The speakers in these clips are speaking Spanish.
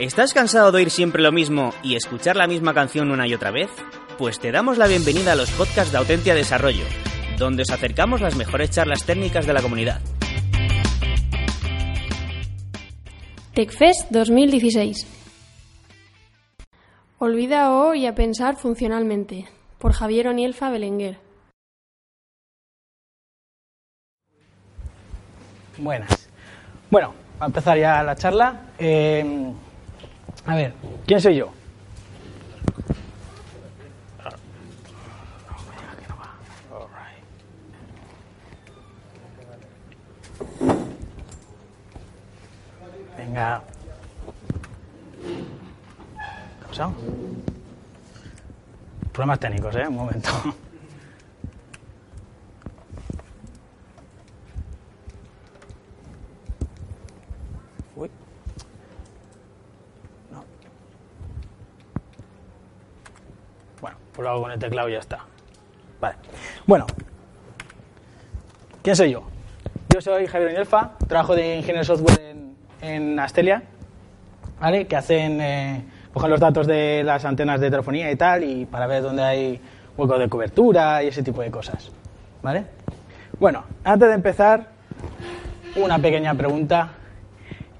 ¿Estás cansado de oír siempre lo mismo y escuchar la misma canción una y otra vez? Pues te damos la bienvenida a los podcasts de Autentia Desarrollo, donde os acercamos las mejores charlas técnicas de la comunidad. TechFest 2016 Olvida hoy a pensar funcionalmente, por Javier Onielfa Belenguer. Buenas. Bueno, a empezar ya la charla. Eh, a ver, ¿quién soy yo? Venga. ¿Qué ha pasado? Problemas técnicos, ¿eh? Un momento. Lo hago con el teclado y ya está. Vale. Bueno. ¿Quién soy yo? Yo soy Javier Oñelfa, trabajo de ingeniero de software en, en Astelia, ¿vale? Que hacen, eh, cogen los datos de las antenas de telefonía y tal, y para ver dónde hay huecos de cobertura y ese tipo de cosas, ¿vale? Bueno, antes de empezar, una pequeña pregunta.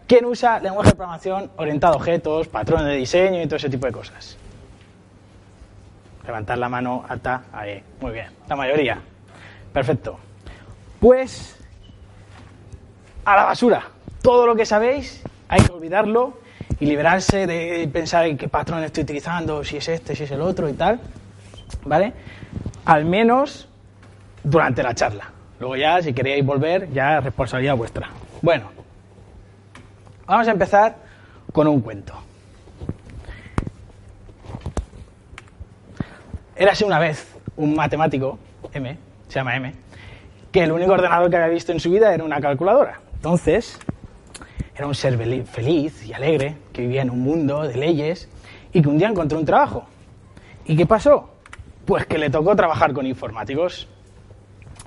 ¿Quién usa lenguaje de programación orientado a objetos, patrones de diseño y todo ese tipo de cosas? Levantar la mano alta, ahí, muy bien, la mayoría. Perfecto. Pues a la basura. Todo lo que sabéis hay que olvidarlo y liberarse de pensar en qué patrón estoy utilizando, si es este, si es el otro y tal. ¿Vale? Al menos durante la charla. Luego ya, si queréis volver, ya es responsabilidad vuestra. Bueno, vamos a empezar con un cuento. Érase una vez un matemático, M, se llama M, que el único ordenador que había visto en su vida era una calculadora. Entonces, era un ser feliz y alegre, que vivía en un mundo de leyes y que un día encontró un trabajo. ¿Y qué pasó? Pues que le tocó trabajar con informáticos.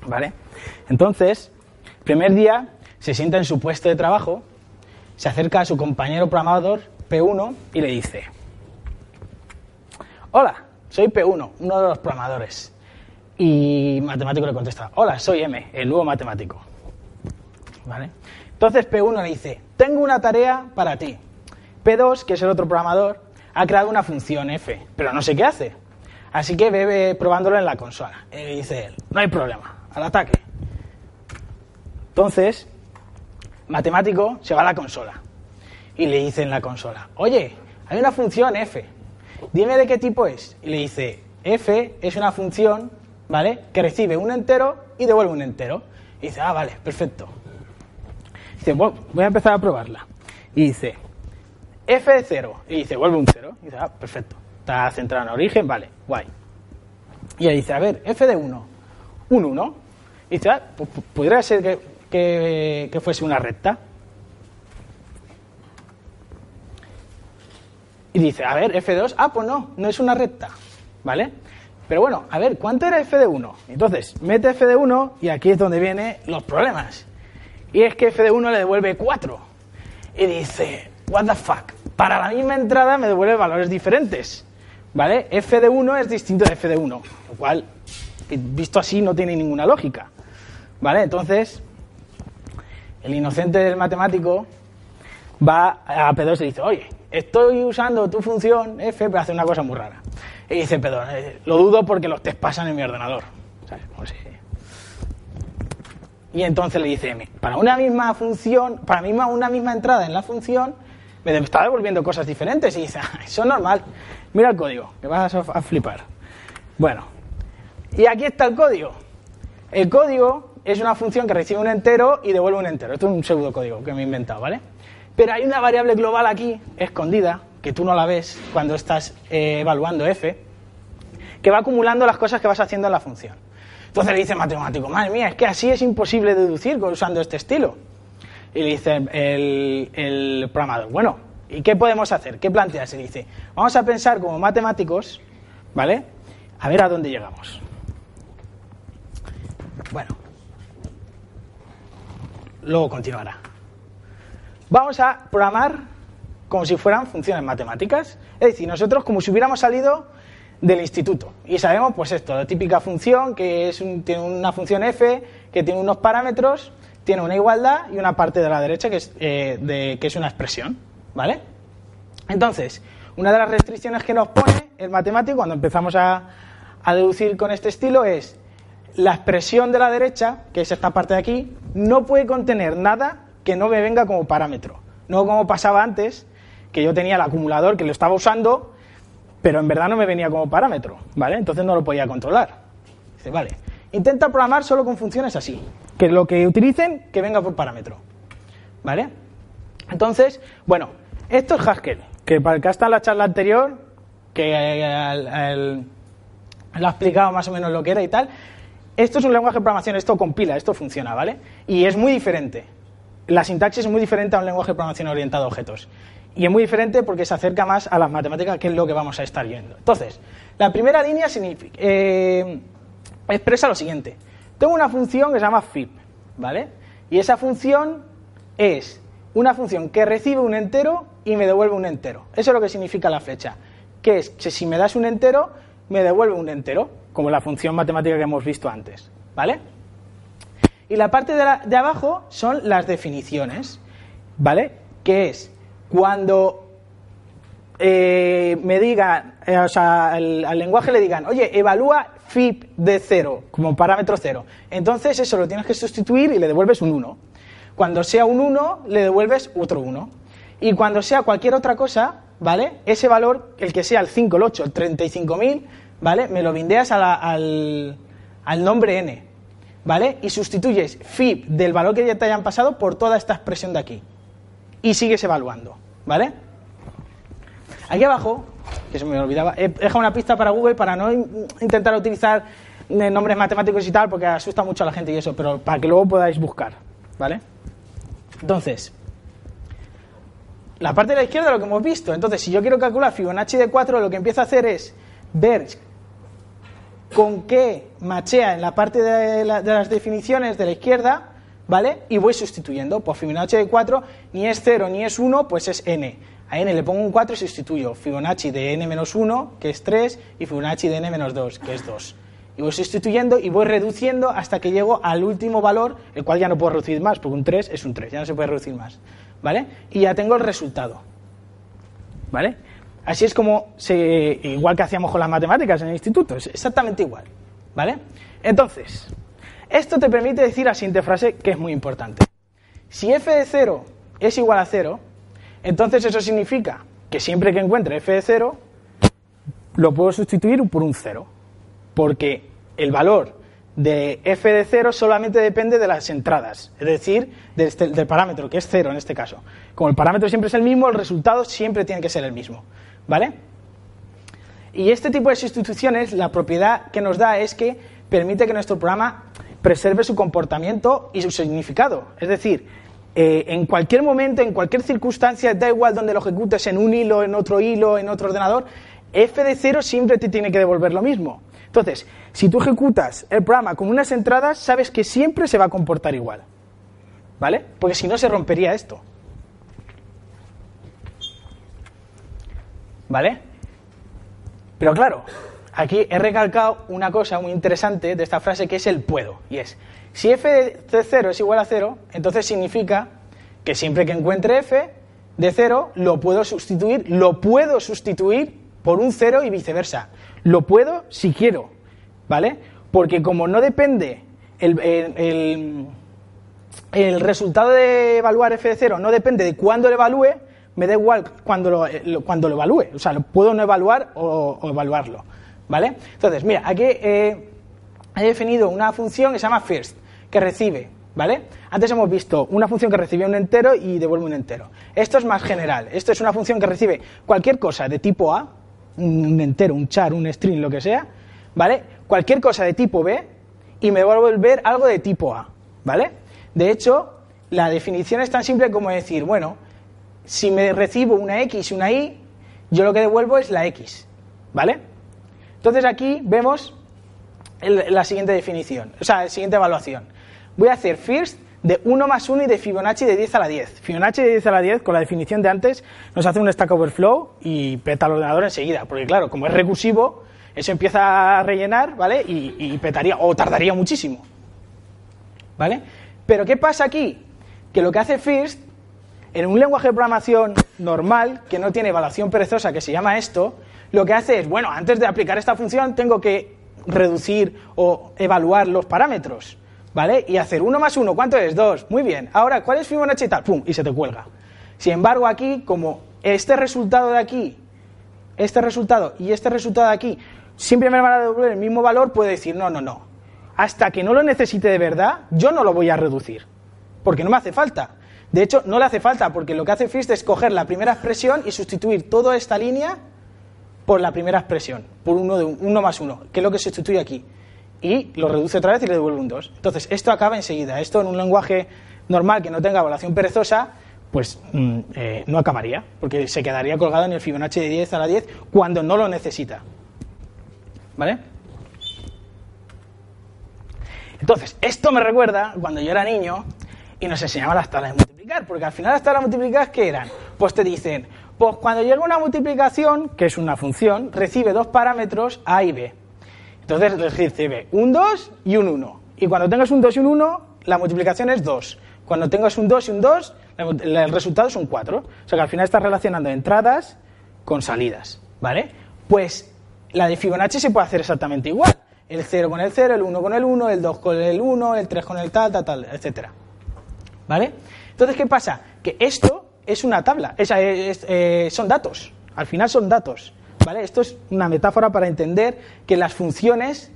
¿Vale? Entonces, primer día se sienta en su puesto de trabajo, se acerca a su compañero programador P1 y le dice, Hola, soy P1, uno de los programadores. Y matemático le contesta, Hola, soy M, el nuevo matemático. ¿Vale? Entonces P1 le dice, tengo una tarea para ti. P2, que es el otro programador, ha creado una función F, pero no sé qué hace. Así que ve probándolo en la consola. Y dice él, no hay problema, al ataque. Entonces, matemático se va a la consola y le dice en la consola, oye, hay una función F, dime de qué tipo es. Y le dice, F es una función, ¿vale? Que recibe un entero y devuelve un entero. Y dice, ah, vale, perfecto. Dice, bueno, voy a empezar a probarla. Y dice, F de 0. Y dice, vuelve un 0. Y dice, ah, perfecto. Está centrado en origen, vale, guay. Y le dice, a ver, F de 1. Un 1. Y dice, ah, podría ser que, que fuese una recta. Y dice, a ver, F2, ah, pues no, no es una recta, ¿vale? Pero bueno, a ver, ¿cuánto era F de 1? Entonces, mete F de 1 y aquí es donde vienen los problemas. Y es que F de 1 le devuelve 4. Y dice, what the fuck, para la misma entrada me devuelve valores diferentes, ¿vale? F de 1 es distinto de F de 1, lo cual, visto así, no tiene ninguna lógica, ¿vale? Entonces, el inocente del matemático va a P2 y dice, oye, estoy usando tu función F para hacer una cosa muy rara. Y dice P2, "Eh, lo dudo porque los test pasan en mi ordenador. Y entonces le dice para una misma función, para misma, una misma entrada en la función, me está devolviendo cosas diferentes. Y dice, "Ah, eso es normal. Mira el código, que vas a, a flipar. Bueno, y aquí está el código. El código es una función que recibe un entero y devuelve un entero. Esto es un pseudocódigo que me he inventado, ¿vale? Pero hay una variable global aquí, escondida, que tú no la ves cuando estás eh, evaluando f, que va acumulando las cosas que vas haciendo en la función. Entonces le dice el matemático, madre mía, es que así es imposible deducir usando este estilo. Y le dice el, el programador, bueno, ¿y qué podemos hacer? ¿Qué planteas? Y dice, vamos a pensar como matemáticos, ¿vale? A ver a dónde llegamos. Bueno, luego continuará. Vamos a programar como si fueran funciones matemáticas. Es decir, nosotros como si hubiéramos salido del instituto y sabemos pues esto, la típica función que es tiene una función f que tiene unos parámetros, tiene una igualdad y una parte de la derecha que es, eh, que es una expresión, ¿vale? Entonces, una de las restricciones que nos pone el matemático cuando empezamos a, a deducir con este estilo es la expresión de la derecha, que es esta parte de aquí, no puede contener nada que no me venga como parámetro. No como pasaba antes, que yo tenía el acumulador que lo estaba usando, pero en verdad no me venía como parámetro, ¿vale? Entonces no lo podía controlar. Dice, vale, intenta programar solo con funciones así, que lo que utilicen que venga por parámetro, ¿vale? Entonces, bueno, esto es Haskell, que para el que la charla anterior, que el, lo ha explicado más o menos lo que era y tal, esto es un lenguaje de programación, esto compila, esto funciona, ¿vale? Y es muy diferente. La sintaxis es muy diferente a un lenguaje de programación orientado a objetos. Y es muy diferente porque se acerca más a las matemáticas, que es lo que vamos a estar viendo. Entonces, la primera línea significa, eh, expresa lo siguiente. Tengo una función que se llama fib, ¿vale? Y esa función es una función que recibe un entero y me devuelve un entero. Eso es lo que significa la flecha. Que es que si me das un entero, me devuelve un entero como la función matemática que hemos visto antes, ¿vale? Y la parte de, abajo son las definiciones, ¿vale? Que es cuando eh, me digan, eh, o sea, al, lenguaje le digan, oye, evalúa FIP de cero como parámetro cero. Entonces eso lo tienes que sustituir y le devuelves un 1. Cuando sea un 1, le devuelves otro 1. Y cuando sea cualquier otra cosa, ¿vale? Ese valor, el que sea el 5, el 8, el 35.000, ¿vale? Me lo bindeas al, al nombre n, ¿vale? Y sustituyes fib del valor que ya te hayan pasado por toda esta expresión de aquí. Y sigues evaluando, ¿vale? Aquí abajo, que se me olvidaba, he dejado una pista para Google para no intentar utilizar eh, nombres matemáticos y tal, porque asusta mucho a la gente y eso, pero para que luego podáis buscar, ¿vale? Entonces, la parte de la izquierda lo que hemos visto. Entonces, si yo quiero calcular Fibonacci de 4, lo que empiezo a hacer es ver con qué machea en la parte de, las definiciones de la izquierda, ¿vale? Y voy sustituyendo. Pues Fibonacci de 4 ni es 0 ni es 1, pues es n. A n le pongo un 4 y sustituyo Fibonacci de n menos 1, que es 3, y Fibonacci de n menos 2, que es 2. Y voy sustituyendo y voy reduciendo hasta que llego al último valor, el cual ya no puedo reducir más, porque un 3 es un 3, ya no se puede reducir más. ¿Vale? Y ya tengo el resultado. ¿Vale? Así es como, se, igual que hacíamos con las matemáticas en el instituto, es exactamente igual. ¿Vale? Entonces, esto te permite decir la siguiente frase que es muy importante. Si f de 0 es igual a 0, entonces eso significa que siempre que encuentre f de 0, lo puedo sustituir por un 0. Porque el valor de f de 0 solamente depende de las entradas, es decir, este, del, parámetro, que es 0 en este caso. Como el parámetro siempre es el mismo, el resultado siempre tiene que ser el mismo. ¿Vale? Y este tipo de sustituciones, la propiedad que nos da es que permite que nuestro programa preserve su comportamiento y su significado. Es decir, eh, en cualquier momento, en cualquier circunstancia, da igual donde lo ejecutes, en un hilo, en otro hilo, en otro ordenador, f de 0 siempre te tiene que devolver lo mismo. Entonces, si tú ejecutas el programa con unas entradas, sabes que siempre se va a comportar igual. ¿Vale? Porque si no, se rompería esto. ¿Vale? Pero claro, aquí he recalcado una cosa muy interesante de esta frase que es el puedo. Y es, si f de 0 es igual a 0, entonces significa que siempre que encuentre f de 0 lo puedo sustituir, lo puedo sustituir por un 0 y viceversa. Lo puedo si quiero, ¿vale? Porque como no depende el, el, resultado de evaluar f de 0 no depende de cuándo lo evalúe, me da igual cuando lo, eh, cuando lo evalúe. O sea, lo puedo no evaluar o, evaluarlo, ¿vale? Entonces, mira, aquí he definido una función que se llama first, que recibe, ¿vale? Antes hemos visto una función que recibe un entero y devuelve un entero. Esto es más general. Esto es una función que recibe cualquier cosa de tipo A, un entero, un char, un string, lo que sea, ¿vale? Cualquier cosa de tipo B y me va a devolver algo de tipo A, ¿vale? De hecho, la definición es tan simple como decir, bueno, si me recibo una X y una Y, yo lo que devuelvo es la X, ¿vale? Entonces aquí vemos la siguiente definición, o sea, la siguiente evaluación. Voy a hacer first de 1 más 1 y de Fibonacci de 10 a la 10. Fibonacci de 10 a la 10, con la definición de antes, nos hace un Stack Overflow y peta el ordenador enseguida, porque claro, como es recursivo, eso empieza a rellenar, ¿vale? Y, y petaría, o tardaría muchísimo, ¿vale? Pero ¿qué pasa aquí? Que lo que hace First, en un lenguaje de programación normal, que no tiene evaluación perezosa, que se llama esto, lo que hace es, bueno, antes de aplicar esta función tengo que reducir o evaluar los parámetros, ¿vale? Y hacer 1 más 1, ¿cuánto es? 2, muy bien. Ahora, ¿cuál es Fibonacci y tal? Pum, y se te cuelga. Sin embargo, aquí, como este resultado de aquí, este resultado y este resultado de aquí, siempre me van a devolver el mismo valor, puede decir, no, no, no. Hasta que no lo necesite de verdad, yo no lo voy a reducir, porque no me hace falta. De hecho, no le hace falta, porque lo que hace First es coger la primera expresión y sustituir toda esta línea por la primera expresión, por uno, más uno, que es lo que sustituye aquí. Y lo reduce otra vez y le devuelve un 2. Entonces, esto acaba enseguida. Esto en un lenguaje normal que no tenga evaluación perezosa, pues mm, eh, no acabaría, porque se quedaría colgado en el Fibonacci de 10 a la 10 cuando no lo necesita. ¿Vale? Entonces, esto me recuerda cuando yo era niño y nos enseñaban las tablas de multiplicar, porque al final las tablas de multiplicar, ¿qué eran? Pues te dicen, pues cuando llega una multiplicación, que es una función, recibe dos parámetros A y B. Entonces recibe un 2 y un 1. Y cuando tengas un 2 y un 1, la multiplicación es 2. Cuando tengas un 2 y un 2, el resultado es un 4. O sea que al final estás relacionando entradas con salidas. ¿Vale? Pues la de Fibonacci se puede hacer exactamente igual. El 0 con el 0, el 1 con el 1, el 2 con el 1, el 3 con el tal, tal, tal, etc. ¿Vale? Entonces, ¿qué pasa? Que esto es una tabla, es, eh, son datos, al final son datos. ¿vale? Esto es una metáfora para entender que las funciones,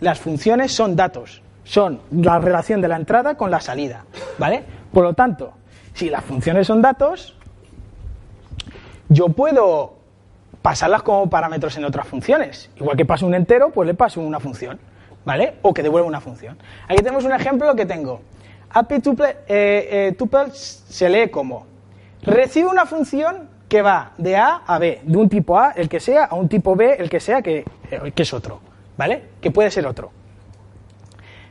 las funciones son datos, son la relación de la entrada con la salida. ¿vale? Por lo tanto, si las funciones son datos, yo puedo pasarlas como parámetros en otras funciones. Igual que paso un entero, pues le paso una función, ¿vale? O que devuelva una función. Aquí tenemos un ejemplo que tengo. Tuple, eh, eh, se lee como recibe una función que va de A a B, de un tipo A, el que sea, a un tipo B, el que sea, que, eh, que es otro, ¿vale? Que puede ser otro.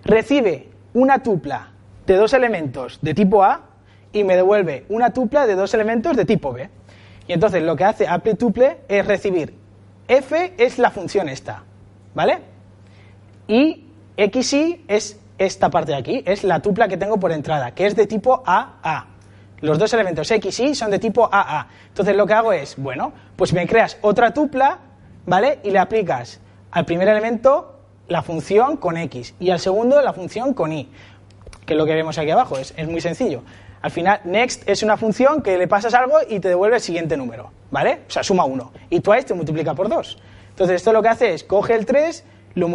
Recibe una tupla de dos elementos de tipo A y me devuelve una tupla de dos elementos de tipo B. Y entonces lo que hace apply tuple es recibir f es la función esta, ¿vale? Y xy es esta parte de aquí, es la tupla que tengo por entrada, que es de tipo AA. Los dos elementos X y son de tipo AA. Entonces lo que hago es, bueno, pues me creas otra tupla, ¿vale? Y le aplicas al primer elemento la función con X y al segundo la función con Y, que es lo que vemos aquí abajo, es, es muy sencillo. Al final, next es una función que le pasas algo y te devuelve el siguiente número, ¿vale? O sea, suma 1. Y twice te multiplica por 2. Entonces esto lo que hace es, coge el 3,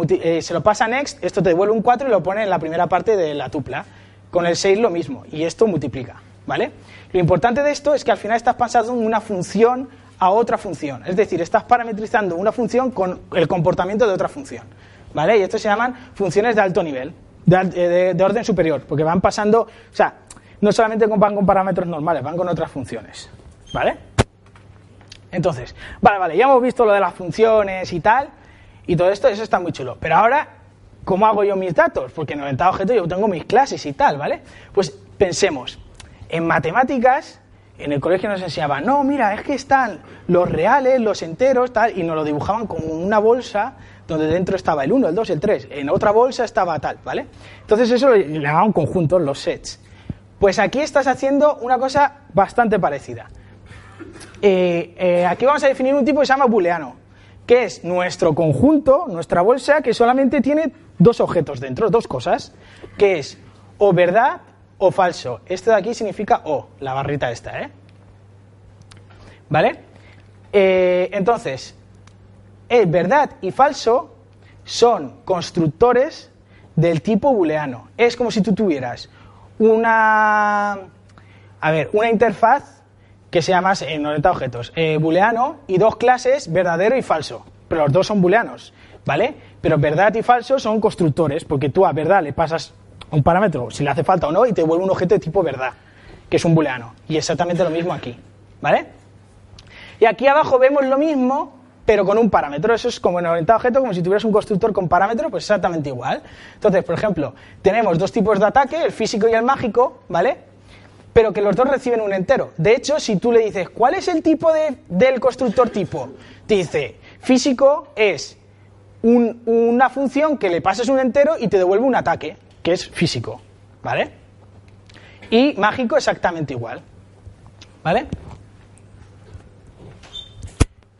eh, se lo pasa a next, esto te devuelve un 4 y lo pone en la primera parte de la tupla. Con el 6 lo mismo, y esto multiplica. ¿vale? Lo importante de esto es que al final estás pasando una función a otra función, es decir, estás parametrizando una función con el comportamiento de otra función, ¿vale? Y esto se llaman funciones de alto nivel, de, de, orden superior, porque van pasando, o sea, no solamente van con parámetros normales, van con otras funciones, ¿vale? Entonces, vale, vale, ya hemos visto lo de las funciones y tal, y todo esto, eso está muy chulo, pero ahora, ¿cómo hago yo mis datos? Porque en Orientado Objeto yo tengo mis clases y tal, ¿vale? Pues pensemos, en matemáticas, en el colegio nos enseñaban, no, mira, es que están los reales, los enteros, tal, y nos lo dibujaban como una bolsa donde dentro estaba el 1, el 2, el 3, en otra bolsa estaba tal, ¿vale? Entonces eso lo llamaban conjuntos, los sets. Pues aquí estás haciendo una cosa bastante parecida. Eh, eh, aquí vamos a definir un tipo que se llama booleano, que es nuestro conjunto, nuestra bolsa, que solamente tiene dos objetos dentro, dos cosas, que es o verdad o falso. Esto de aquí significa o, la barrita esta, ¿eh? ¿Vale? Eh, entonces, el verdad y falso son constructores del tipo booleano. Es como si tú tuvieras una, a ver, una interfaz que se llama en orientado objetos eh, booleano y dos clases verdadero y falso. Pero los dos son booleanos, ¿vale? Pero verdad y falso son constructores, porque tú a verdad le pasas un parámetro, si le hace falta o no, y te vuelve un objeto de tipo verdad, que es un booleano. Y exactamente lo mismo aquí, ¿vale? Y aquí abajo vemos lo mismo, pero con un parámetro. Eso es como en orientado objeto, como si tuvieras un constructor con parámetro, pues exactamente igual. Entonces, por ejemplo, tenemos dos tipos de ataque, el físico y el mágico, ¿vale? Pero que los dos reciben un entero. De hecho, si tú le dices, ¿cuál es el tipo de, del constructor tipo? Te dice, físico es un- una función que le pasas un entero y te devuelve un ataque, que es físico, ¿vale? Y mágico exactamente igual, ¿vale?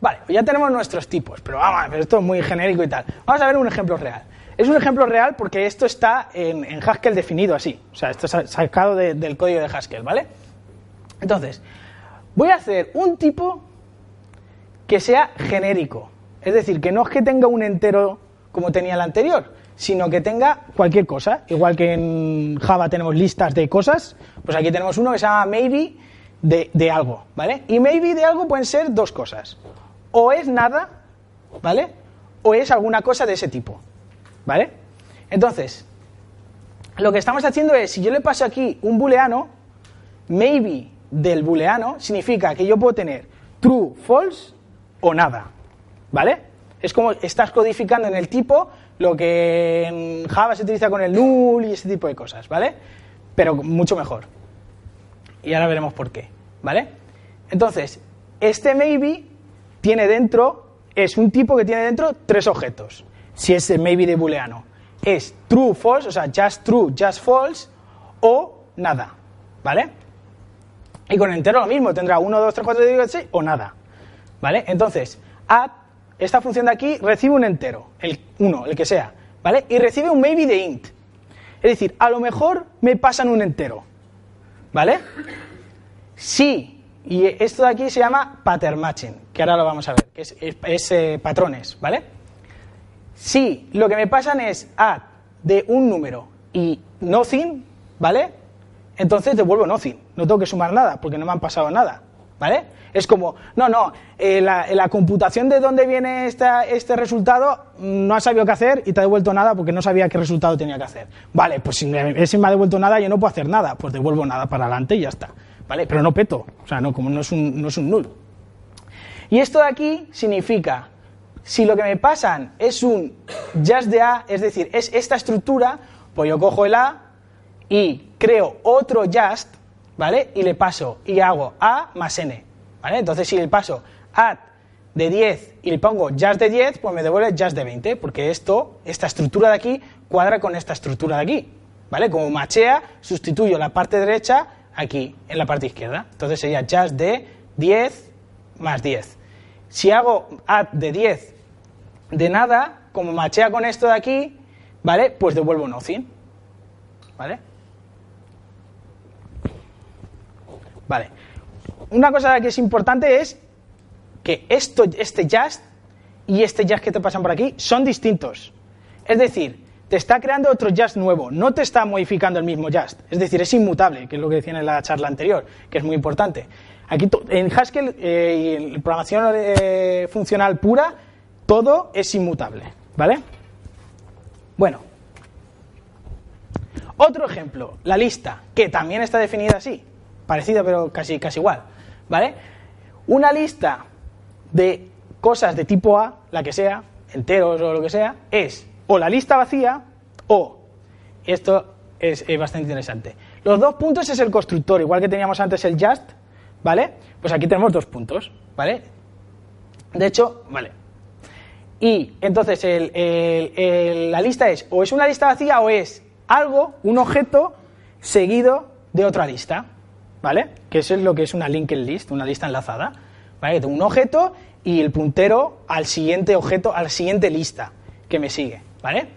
Vale, pues ya tenemos nuestros tipos, pero vamos esto es muy genérico y tal. Vamos a ver un ejemplo real. Es un ejemplo real porque esto está en, Haskell definido así, o sea, esto es sacado de- del código de Haskell, ¿vale? Entonces, voy a hacer un tipo que sea genérico, es decir, que no es que tenga un entero como tenía el anterior, sino que tenga cualquier cosa, igual que en Java tenemos listas de cosas, pues aquí tenemos uno que se llama maybe de, de algo, ¿vale? Y maybe de algo pueden ser dos cosas, o es nada, ¿vale? O es alguna cosa de ese tipo, ¿vale? Entonces, lo que estamos haciendo es, si yo le paso aquí un booleano, maybe del booleano significa que yo puedo tener true, false o nada, ¿vale? Es como estás codificando en el tipo lo que en Java se utiliza con el null y ese tipo de cosas, ¿vale? Pero mucho mejor. Y ahora veremos por qué, ¿vale? Entonces, este maybe tiene dentro, es un tipo que tiene dentro tres objetos, si es el maybe de booleano. Es true, false, o sea, just true, just false, o nada, ¿vale? Y con entero lo mismo, tendrá 1, 2, 3, 4, 5, 6 o nada. ¿Vale? Entonces, add, esta función de aquí recibe un entero, el 1, el que sea, ¿vale? Y recibe un maybe de int. Es decir, a lo mejor me pasan un entero, ¿vale? Sí, y esto de aquí se llama pattern matching, que ahora lo vamos a ver, que es, eh, patrones, ¿vale? Si lo que me pasan es add de un número y nothing, ¿vale? Entonces devuelvo nothing, no tengo que sumar nada porque no me han pasado nada, ¿vale? Es como, no, no, eh, la, la computación de dónde viene este resultado mm, no ha sabido qué hacer y te ha devuelto nada porque no sabía qué resultado tenía que hacer. Vale, pues si me ha devuelto nada, yo no puedo hacer nada, pues devuelvo nada para adelante y ya está, ¿vale? Pero no peto, o sea, no, como no es un, no es un null. Y esto de aquí significa, si lo que me pasan es un just de A, es decir, es esta estructura, pues yo cojo el A y creo otro just, ¿vale? Y le paso y hago A más N, ¿vale? Entonces si le paso add de 10 y le pongo just de 10, pues me devuelve just de 20, porque esto, esta estructura de aquí, cuadra con esta estructura de aquí, ¿vale? Como machea, sustituyo la parte derecha aquí, en la parte izquierda. Entonces sería just de 10 más 10. Si hago add de 10 de nada, como machea con esto de aquí, ¿vale? Pues devuelvo nothing, ¿vale? Vale. Una cosa que es importante es que esto, este just y este just que te pasan por aquí son distintos. Es decir, te está creando otro just nuevo, no te está modificando el mismo just. Es decir, es inmutable, que es lo que decían en la charla anterior, que es muy importante. Aquí en Haskell eh, y en programación eh, funcional pura, todo es inmutable, ¿vale? Bueno, otro ejemplo, la lista, que también está definida así, parecida pero casi, casi igual, ¿vale? Una lista de cosas de tipo A, la que sea, enteros o lo que sea, es o la lista vacía o, esto es, eh, bastante interesante, los dos puntos es el constructor, igual que teníamos antes el just, ¿vale? Pues aquí tenemos dos puntos, ¿vale? De hecho, vale, y entonces el- la lista es o es una lista vacía o es algo, un objeto, seguido de otra lista, ¿vale? Que eso es lo que es una linked list, una lista enlazada, ¿vale? Un objeto y el puntero al siguiente objeto, a la siguiente lista que me sigue, ¿vale?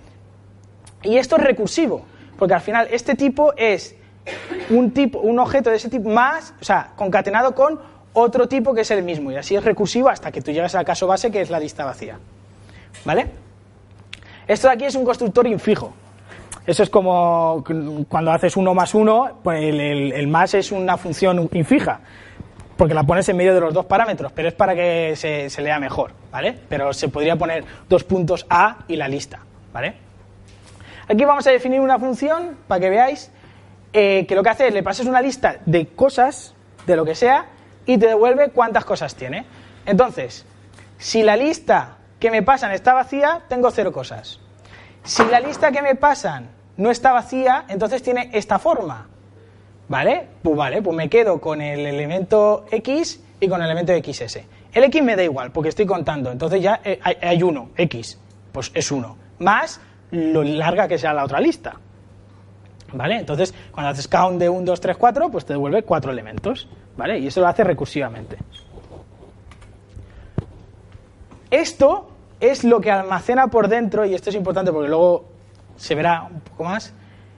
Y esto es recursivo, porque al final este tipo es un tipo, un objeto de ese tipo más, o sea, concatenado con otro tipo que es el mismo, y así es recursivo hasta que tú llegas al caso base que es la lista vacía. ¿Vale? Esto de aquí es un constructor infijo. Eso es como cuando haces uno más uno, pues el, más es una función infija, porque la pones en medio de los dos parámetros, pero es para que se, se lea mejor, ¿vale? Pero se podría poner dos puntos A y la lista, ¿vale? Aquí vamos a definir una función para que veáis eh, que lo que hace es le pasas una lista de cosas, de lo que sea, y te devuelve cuántas cosas tiene. Entonces, Si la lista que me pasan está vacía, tengo cero cosas. Si la lista que me pasan no está vacía, entonces tiene esta forma. ¿Vale? Pues vale, pues me quedo con el elemento X y con el elemento XS. El X me da igual, porque estoy contando, entonces ya eh, hay, uno, X, pues es uno. Más lo larga que sea la otra lista. ¿Vale? Entonces, cuando haces count de 1, 2, 3, 4, pues te devuelve cuatro elementos. ¿Vale? Y eso lo hace recursivamente. Esto es lo que almacena por dentro, y esto es importante porque luego se verá un poco más,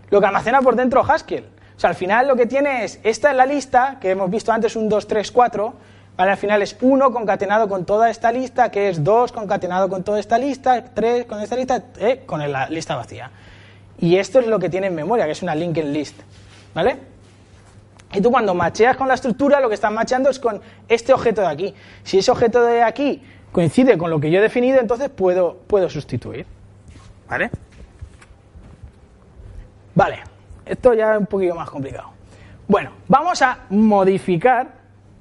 lo que almacena por dentro Haskell. O sea, al final lo que tiene es, esta es la lista, que hemos visto antes, un 2, 3, 4, ¿vale? Al final es 1 concatenado con toda esta lista, que es 2 concatenado con toda esta lista, 3 con esta lista, eh, con la lista vacía. Y esto es lo que tiene en memoria, que es una linked list, ¿vale? Y tú cuando macheas con la estructura, lo que estás macheando es con este objeto de aquí. Si ese objeto de aquí coincide con lo que yo he definido, entonces puedo, puedo sustituir. ¿Vale? Vale, esto ya es un poquito más complicado. Bueno, vamos a modificar,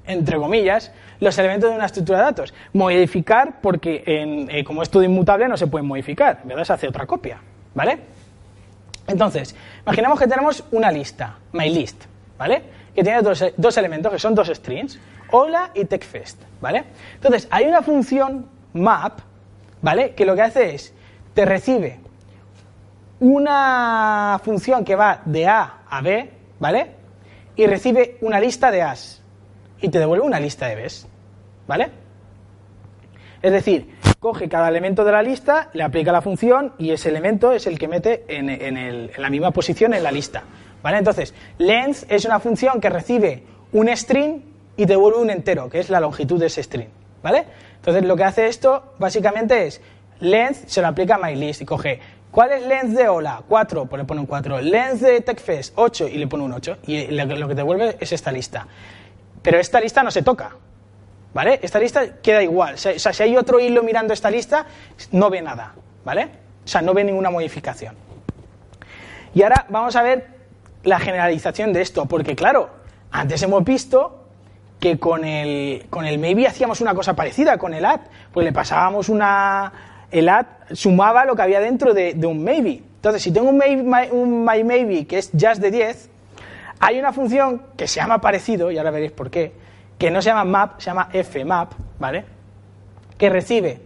entre comillas, los elementos de una estructura de datos. Modificar porque en, eh, como estudio inmutable no se puede modificar, verdad se hace otra copia. ¿Vale? Entonces, imaginemos que tenemos una lista, mylist, ¿vale? Que tiene dos, dos elementos, que son dos strings, hola y techfest, ¿vale? Entonces, hay una función map, ¿vale? Que lo que hace es, te recibe una función que va de A a B, ¿vale? Y recibe una lista de A's y te devuelve una lista de B's, ¿vale? Es decir, coge cada elemento de la lista, le aplica la función y ese elemento es el que mete en, en, el, en la misma posición en la lista. ¿Vale? Entonces, length es una función que recibe un string y devuelve un entero, que es la longitud de ese string. ¿Vale? Entonces, lo que hace esto básicamente es length se lo aplica a mylist y coge ¿Cuál es length de hola? 4, pues le pone un 4. Length de techfest, 8 y le pone un 8. Y lo que devuelve es esta lista. Pero esta lista no se toca. ¿Vale? Esta lista queda igual. O sea, si hay otro hilo mirando esta lista, no ve nada. ¿Vale? O sea, no ve ninguna modificación. Y ahora vamos a ver la generalización de esto, porque claro, antes hemos visto que con el, con el maybe hacíamos una cosa parecida, con el add, pues le pasábamos una... El add sumaba lo que había dentro de, un maybe. Entonces, si tengo un, maybe, un my maybe que es just de 10, hay una función que se llama parecido, y ahora veréis por qué, que no se llama map, se llama fmap, ¿vale? Que recibe,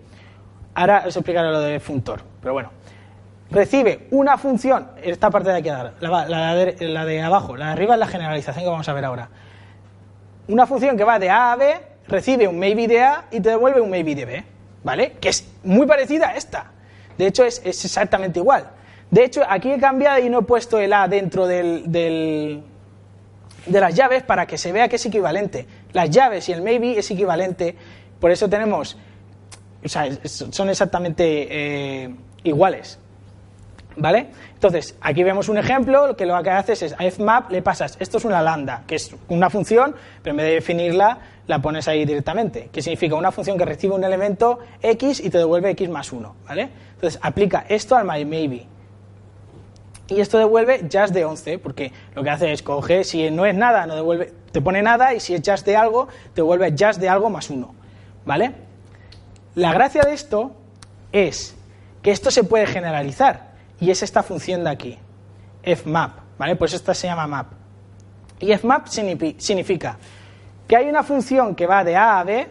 ahora os explicaré lo de funtor, pero bueno, recibe una función, esta parte de aquí, la, la, de, la de abajo, la de arriba es la generalización que vamos a ver ahora. Una función que va de A a B, recibe un maybe de A y te devuelve un maybe de B, ¿vale? Que es muy parecida a esta. De hecho, es, es exactamente igual. De hecho, aquí he cambiado y no he puesto el A dentro del, del, de las llaves para que se vea que es equivalente. Las llaves y el maybe es equivalente, por eso tenemos, o sea, son exactamente eh, iguales. ¿Vale? Entonces, aquí vemos un ejemplo, que lo que haces es a fmap le pasas, esto es una lambda, que es una función, pero en vez de definirla, la pones ahí directamente, que significa una función que recibe un elemento x y te devuelve x más 1, ¿vale? Entonces, aplica esto al myMaybe. Y esto devuelve just de 11, porque lo que hace es coger, si no es nada, no devuelve, te pone nada, y si es just de algo, te devuelve just de algo más 1, ¿vale? La gracia de esto es que esto se puede generalizar, y es esta función de aquí, fmap, ¿vale? Pues esta se llama map. Y fmap significa que hay una función que va de A a B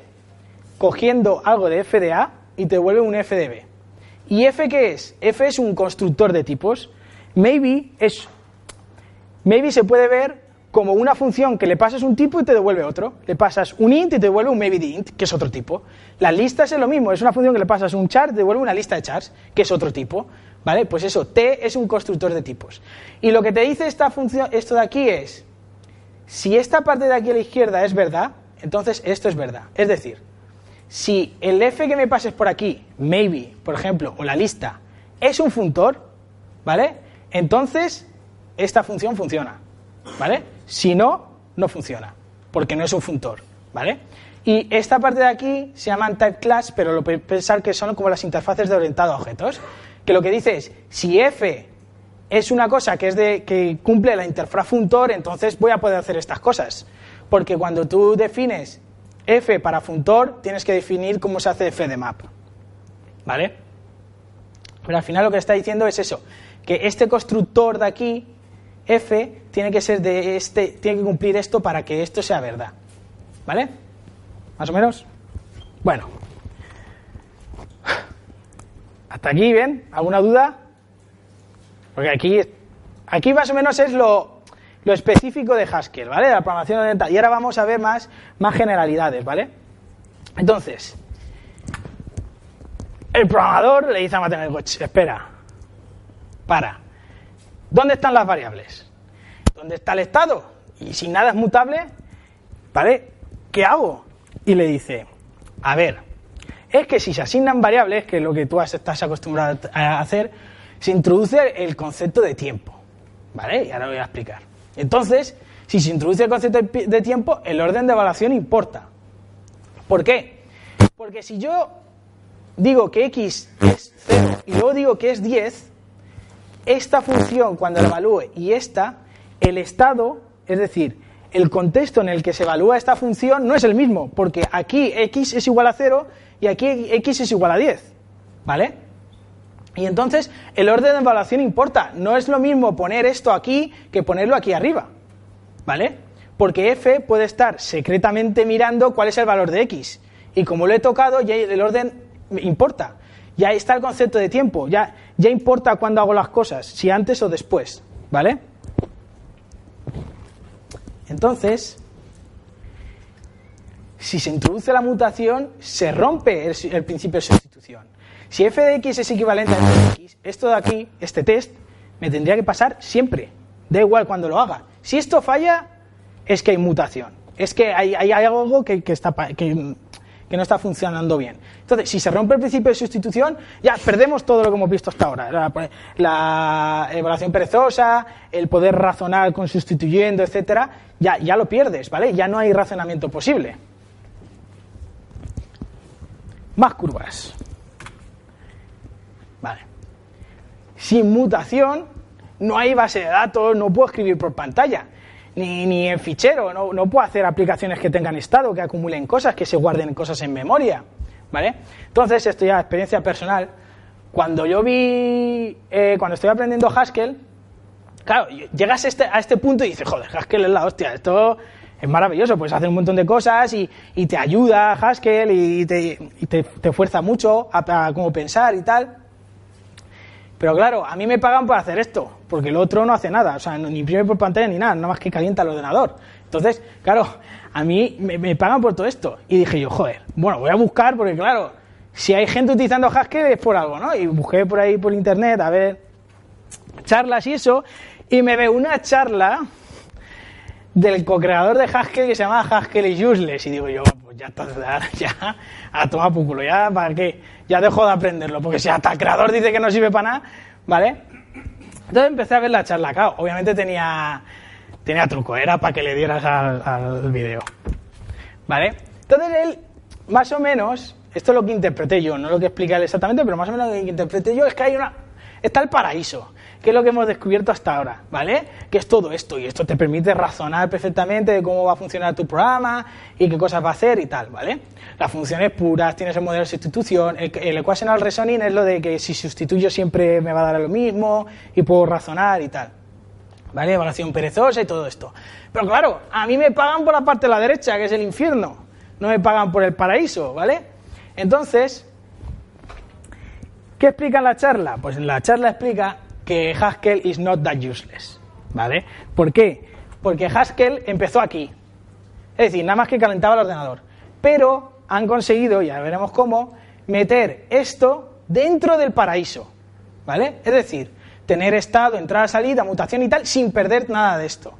cogiendo algo de f de A y te devuelve un f de B. ¿Y f qué es? f es un constructor de tipos. Maybe es maybe se puede ver como una función que le pasas un tipo y te devuelve otro. Le pasas un int y te devuelve un maybe de int, que es otro tipo. Las listas es lo mismo, es una función que le pasas un char y te devuelve una lista de chars, que es otro tipo. ¿Vale? Pues eso, T es un constructor de tipos. Y lo que te dice esta función, esto de aquí es, si esta parte de aquí a la izquierda es verdad, entonces esto es verdad. Es decir, si el f que me pases por aquí, maybe, por ejemplo, o la lista, es un funtor, ¿vale? Entonces, esta función funciona, ¿vale? Si no, no funciona, porque no es un funtor, ¿vale? Y esta parte de aquí se llaman type class, pero lo pensar que son como las interfaces de orientado a objetos que lo que dice es, si f es una cosa que, es de, que cumple la interfaz funtor, entonces voy a poder hacer estas cosas. Porque cuando tú defines f para funtor tienes que definir cómo se hace f de map. ¿Vale? Pero al final lo que está diciendo es eso, que este constructor de aquí, f, tiene que ser de este, tiene que cumplir esto para que esto sea verdad. ¿Vale? ¿Más o menos? Bueno. ¿Hasta aquí bien? ¿Alguna duda? Porque aquí, aquí más o menos es lo, lo específico de Haskell, ¿vale? La programación oriental. Y ahora vamos a ver más, más generalidades, ¿vale? Entonces, el programador le dice a matemático, espera, para, ¿dónde están las variables? ¿Dónde está el estado? Y si nada es mutable, ¿vale? ¿Qué hago? Y le dice, a ver, es que si se asignan variables, que es lo que tú estás acostumbrado a hacer, se introduce el concepto de tiempo, ¿vale? Y ahora lo voy a explicar. Entonces, si se introduce el concepto de tiempo, el orden de evaluación importa. ¿Por qué? Porque si yo digo que x es 0 y luego digo que es 10, esta función cuando la evalúe y esta, el estado, es decir, el contexto en el que se evalúa esta función no es el mismo, porque aquí x es igual a 0 y aquí x es igual a 10, ¿vale? Y entonces el orden de evaluación importa. No es lo mismo poner esto aquí que ponerlo aquí arriba. ¿Vale? Porque f puede estar secretamente mirando cuál es el valor de x. Y como lo he tocado, ya el orden importa. Ya está el concepto de tiempo. Ya, ya importa cuándo hago las cosas, si antes o después. ¿Vale? Entonces, si se introduce la mutación, se rompe el principio de sustitución. Si f de x es equivalente a f de x, esto de aquí, este test, me tendría que pasar siempre. Da igual cuando lo haga. Si esto falla, es que hay mutación. Es que hay, algo que, está, que, no está funcionando bien. Entonces, si se rompe el principio de sustitución, ya perdemos todo lo que hemos visto hasta ahora. La, evaluación perezosa, el poder razonar con sustituyendo, etcétera, ya lo pierdes, ¿vale? Ya no hay razonamiento posible. Más curvas. Vale. Sin mutación no hay base de datos, no puedo escribir por pantalla, ni, ni en fichero, no, no, puedo hacer aplicaciones que tengan estado, que acumulen cosas, que se guarden cosas en memoria. ¿Vale? Entonces, esto ya experiencia personal. Cuando yo vi, eh, cuando estoy aprendiendo Haskell, claro, llegas este, a este punto y dices, joder, Haskell es la hostia, esto es maravilloso, puedes hacer un montón de cosas y, y te ayuda Haskell y te, te, te fuerza mucho a, a cómo pensar y tal. Pero claro, a mí me pagan por hacer esto, porque el otro no hace nada, o sea, ni imprime por pantalla ni nada, nada más que calienta el ordenador. Entonces, claro, a mí me, pagan por todo esto. Y dije yo, joder, bueno, voy a buscar, porque claro, si hay gente utilizando Haskell es por algo, ¿no? Y busqué por ahí por internet a ver charlas y eso, y me veo una charla del co-creador de Haskell que se llama Haskell y Useless. Y digo yo, pues ya está, ya, a tomar por ya, ¿para qué? Ya dejo de aprenderlo, porque si hasta el creador dice que no sirve para nada, ¿vale? Entonces empecé a ver la charla, claro, obviamente tenía, tenía truco, era para que le dieras al, al video, ¿vale? Entonces él, más o menos, esto es lo que interpreté yo, no lo que explica él exactamente, pero más o menos lo que interpreté yo es que hay una, está el paraíso, ¿Qué es lo que hemos descubierto hasta ahora? ¿Vale? Que es todo esto y esto te permite razonar perfectamente de cómo va a funcionar tu programa y qué cosas va a hacer y tal, ¿vale? Las funciones puras, tienes el modelo de sustitución, el, el equational reasoning es lo de que si sustituyo siempre me va a dar lo mismo y puedo razonar y tal. ¿Vale? Evaluación perezosa y todo esto. Pero claro, a mí me pagan por la parte de la derecha, que es el infierno. No me pagan por el paraíso, ¿vale? Entonces, ¿qué explica la charla? Pues la charla explica que Haskell is not that useless. ¿Vale? ¿Por qué? Porque Haskell empezó aquí. Es decir, nada más que calentaba el ordenador. Pero han conseguido, ya veremos cómo, meter esto dentro del paraíso. ¿Vale? Es decir, tener estado, entrada, salida, mutación y tal, sin perder nada de esto.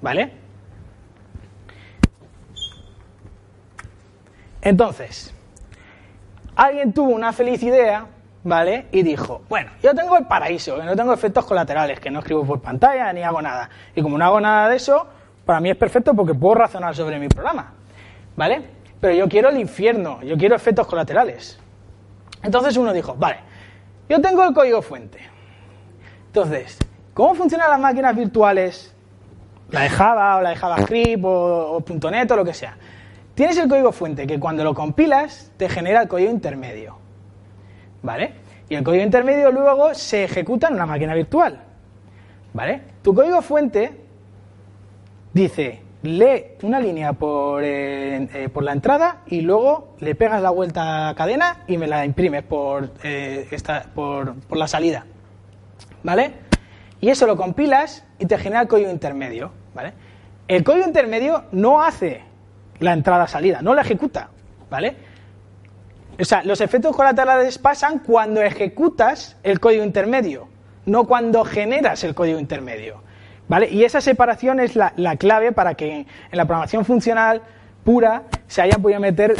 ¿Vale? Entonces, alguien tuvo una feliz idea ¿vale? Y dijo, bueno, yo tengo el paraíso, que no tengo efectos colaterales, que no escribo por pantalla ni hago nada. Y como no hago nada de eso, para mí es perfecto porque puedo razonar sobre mi programa, ¿vale? Pero yo quiero el infierno, yo quiero efectos colaterales. Entonces uno dijo, vale, yo tengo el código fuente. Entonces, ¿cómo funcionan las máquinas virtuales? La de Java o la de JavaScript o, o .NET o lo que sea. tienes el código fuente que cuando lo compilas te genera el código intermedio. ¿Vale? Y el código intermedio luego se ejecuta en una máquina virtual. ¿Vale? Tu código fuente dice, lee una línea por, eh, eh, por la entrada y luego le pegas la vuelta a cadena y me la imprimes por, eh, esta, por, por la salida. ¿Vale? Y eso lo compilas y te genera el código intermedio. ¿Vale? El código intermedio no hace la entrada-salida, no la ejecuta. ¿Vale? O sea, los efectos colaterales pasan cuando ejecutas el código intermedio, no cuando generas el código intermedio. ¿Vale? Y esa separación es la, la clave para que en la programación funcional pura se haya podido meter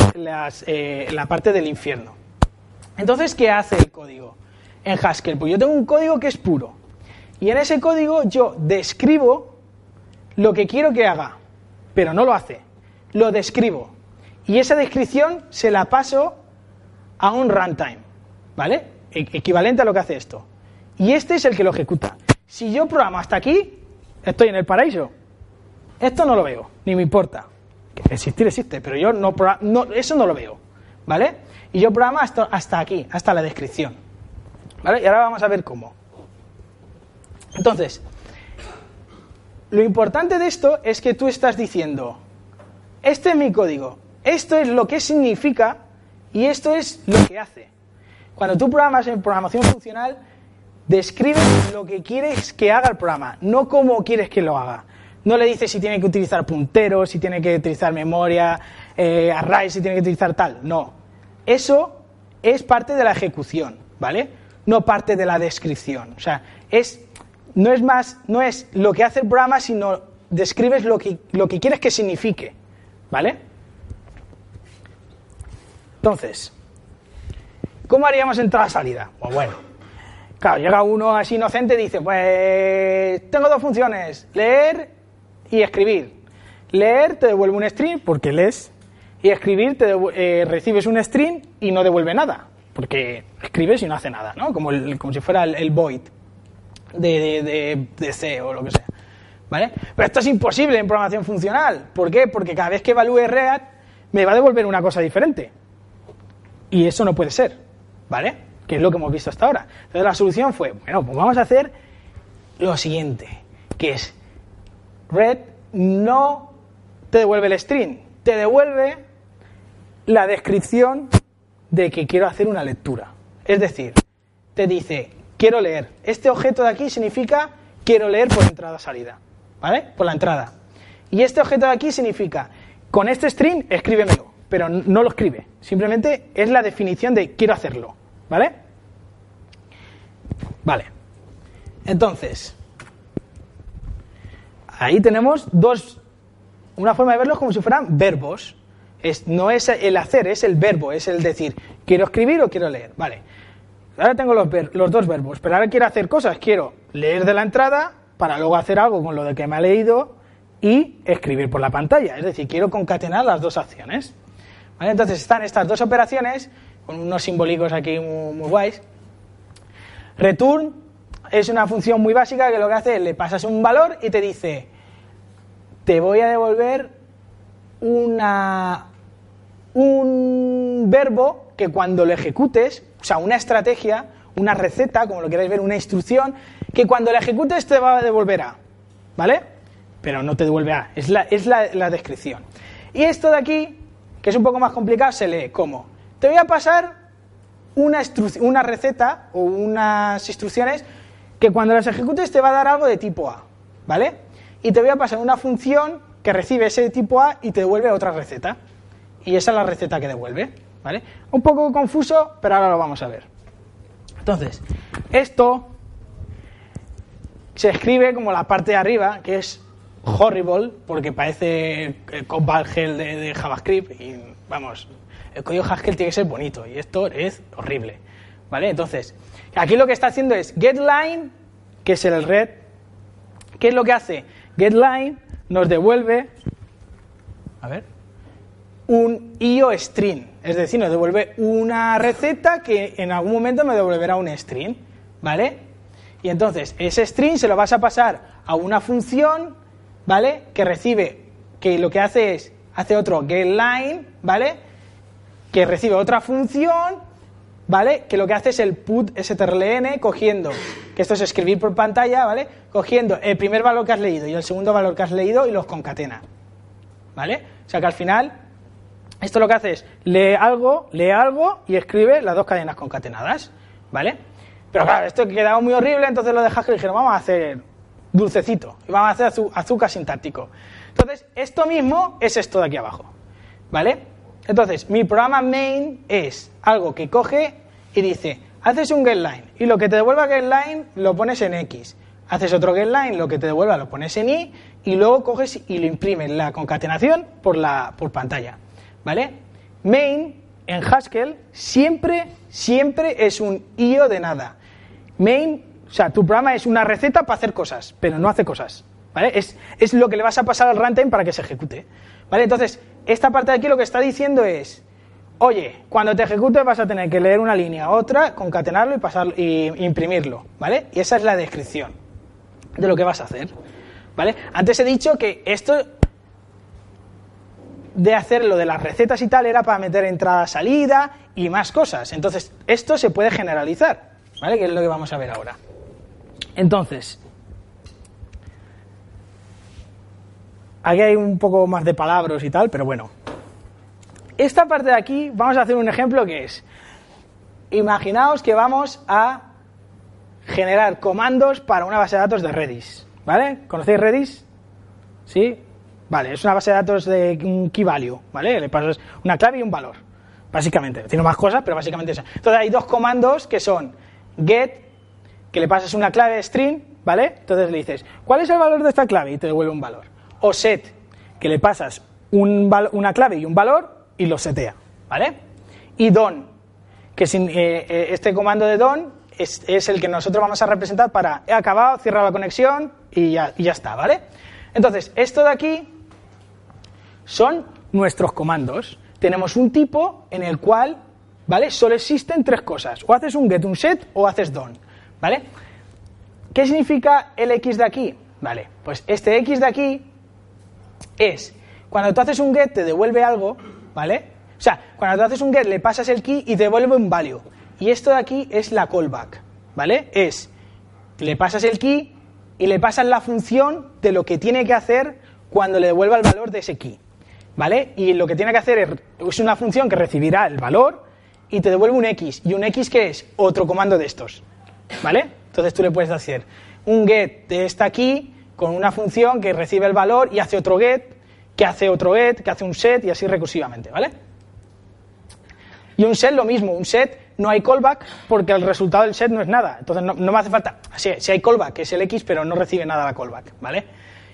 eh, la parte del infierno. Entonces, ¿qué hace el código en Haskell? Pues yo tengo un código que es puro. Y en ese código yo describo lo que quiero que haga, pero no lo hace. Lo describo. Y esa descripción se la paso a un runtime, ¿vale? E equivalente a lo que hace esto. Y este es el que lo ejecuta. Si yo programo hasta aquí, estoy en el paraíso. Esto no lo veo, ni me importa. Existir existe, pero yo no, no eso no lo veo, ¿vale? Y yo programo hasta, hasta aquí, hasta la descripción. ¿Vale? Y ahora vamos a ver cómo. Entonces, lo importante de esto es que tú estás diciendo, este es mi código, esto es lo que significa y esto es lo que hace. Cuando tú programas en programación funcional, describes lo que quieres que haga el programa, no cómo quieres que lo haga. No le dices si tiene que utilizar punteros, si tiene que utilizar memoria, eh, array, si tiene que utilizar tal. No. Eso es parte de la ejecución, ¿vale? No parte de la descripción. O sea, es, no es más, no es lo que hace el programa, sino describes lo que, lo que quieres que signifique, ¿vale? Entonces, ¿cómo haríamos entrada-salida? Pues bueno, claro, llega uno así inocente y dice, pues tengo dos funciones, leer y escribir. Leer te devuelve un string porque lees y escribir te eh, recibes un string y no devuelve nada porque escribes y no hace nada, ¿no? Como, como si fuera el, void de, de, de, C o lo que sea. ¿Vale? Pero esto es imposible en programación funcional. ¿Por qué? Porque cada vez que evalúe React me va a devolver una cosa diferente. Y eso no puede ser, ¿vale? Que es lo que hemos visto hasta ahora. Entonces la solución fue, bueno, pues vamos a hacer lo siguiente, que es red no te devuelve el string, te devuelve la descripción de que quiero hacer una lectura. Es decir, te dice, quiero leer. Este objeto de aquí significa quiero leer por entrada-salida, ¿vale? Por la entrada. Y este objeto de aquí significa, con este string, escríbemelo pero no lo escribe. Simplemente es la definición de quiero hacerlo. ¿Vale? Vale. Entonces, ahí tenemos dos, una forma de verlos como si fueran verbos. Es, no es el hacer, es el verbo, es el decir, quiero escribir o quiero leer. Vale. Ahora tengo los, los dos verbos, pero ahora quiero hacer cosas. Quiero leer de la entrada para luego hacer algo con lo de que me ha leído y escribir por la pantalla. Es decir, quiero concatenar las dos acciones. Entonces están estas dos operaciones, con unos simbólicos aquí muy, guays. Return es una función muy básica que lo que hace es le pasas un valor y te dice, te voy a devolver una, un verbo que cuando lo ejecutes, o sea, una estrategia, una receta, como lo queráis ver, una instrucción, que cuando la ejecutes te va a devolver A, ¿vale? Pero no te devuelve A, es la, es la, la descripción. Y esto de aquí que es un poco más complicado, se lee como, te voy a pasar una, una receta o unas instrucciones que cuando las ejecutes te va a dar algo de tipo A, ¿vale? Y te voy a pasar una función que recibe ese tipo A y te devuelve otra receta. Y esa es la receta que devuelve, ¿vale? Un poco confuso, pero ahora lo vamos a ver. Entonces, esto se escribe como la parte de arriba, que es horrible porque parece el Cobalt Hell de, JavaScript y vamos, el código Haskell tiene que ser bonito y esto es horrible. ¿Vale? Entonces, aquí lo que está haciendo es getLine, que es el red. ¿Qué es lo que hace? GetLine nos devuelve, a ver, un IO string, es decir, nos devuelve una receta que en algún momento me devolverá un string, ¿vale? Y entonces ese string se lo vas a pasar a una función ¿vale? Que recibe, que lo que hace es hace otro getLine, ¿vale? Que recibe otra función, ¿vale? Que lo que hace es el put strlen cogiendo, que esto es escribir por pantalla, ¿vale? Cogiendo el primer valor que has leído y el segundo valor que has leído y los concatena, ¿vale? O sea que al final, esto lo que hace es lee algo, lee algo y escribe las dos cadenas concatenadas, ¿vale? Pero claro, esto quedaba muy horrible, entonces lo dejas que dijeron, vamos a hacer dulcecito y vamos a hacer azúcar sintáctico. Entonces, esto mismo es esto de aquí abajo, ¿vale? Entonces, mi programa main es algo que coge y dice, haces un getLine y lo que te devuelva getLine lo pones en X. Haces otro getLine, lo que te devuelva lo pones en Y y luego coges y lo imprimes la concatenación por, la, por pantalla, ¿vale? Main en Haskell siempre, siempre es un IO de nada. Main, o sea, tu programa es una receta para hacer cosas, pero no hace cosas. ¿Vale? Es, es lo que le vas a pasar al runtime para que se ejecute. ¿Vale? Entonces, esta parte de aquí lo que está diciendo es, oye, cuando te ejecute vas a tener que leer una línea, otra, concatenarlo y pasarlo y imprimirlo, ¿vale? Y esa es la descripción de lo que vas a hacer, ¿vale? Antes he dicho que esto de hacer lo de las recetas y tal era para meter entrada, salida y más cosas. Entonces, esto se puede generalizar, ¿vale? Que es lo que vamos a ver ahora. Entonces, aquí hay un poco más de palabras y tal, pero bueno. Esta parte de aquí, vamos a hacer un ejemplo que es, imaginaos que vamos a generar comandos para una base de datos de Redis, ¿vale? ¿Conocéis Redis? ¿Sí? Vale, es una base de datos de un key value, ¿vale? Le pasas una clave y un valor, básicamente. Tiene más cosas, pero básicamente eso. Entonces hay dos comandos que son get, que le pasas una clave string, ¿vale? Entonces le dices, ¿cuál es el valor de esta clave? Y te devuelve un valor. O set, que le pasas un una clave y un valor y lo setea, ¿vale? Y don, que sin, eh, eh, este comando de don es, el que nosotros vamos a representar para he acabado, cierra la conexión y ya está, ¿vale? Entonces, esto de aquí son nuestros comandos. Tenemos un tipo en el cual, ¿vale? Solo existen tres cosas. O haces un get, un set o haces don, ¿vale? ¿Qué significa el x de aquí? Vale, pues este x de aquí es, cuando tú haces un get te devuelve algo, ¿vale? O sea, cuando tú haces un get le pasas el key y te devuelve un value. Y esto de aquí es la callback, ¿vale? Es, le pasas el key y le pasas la función de lo que tiene que hacer cuando le devuelva el valor de ese key. ¿vale? Y lo que tiene que hacer es, una función que recibirá el valor y te devuelve un x. ¿Y un x qué es? Otro comando de estos, ¿vale? Entonces tú le puedes hacer un get de esta aquí con una función que recibe el valor y hace otro get, que hace otro get, que hace un set y así recursivamente, ¿vale? Y un set lo mismo, un set no hay callback porque el resultado del set no es nada. Entonces no, me hace falta, sí, sí hay callback, que es el x, pero no recibe nada la callback, ¿vale?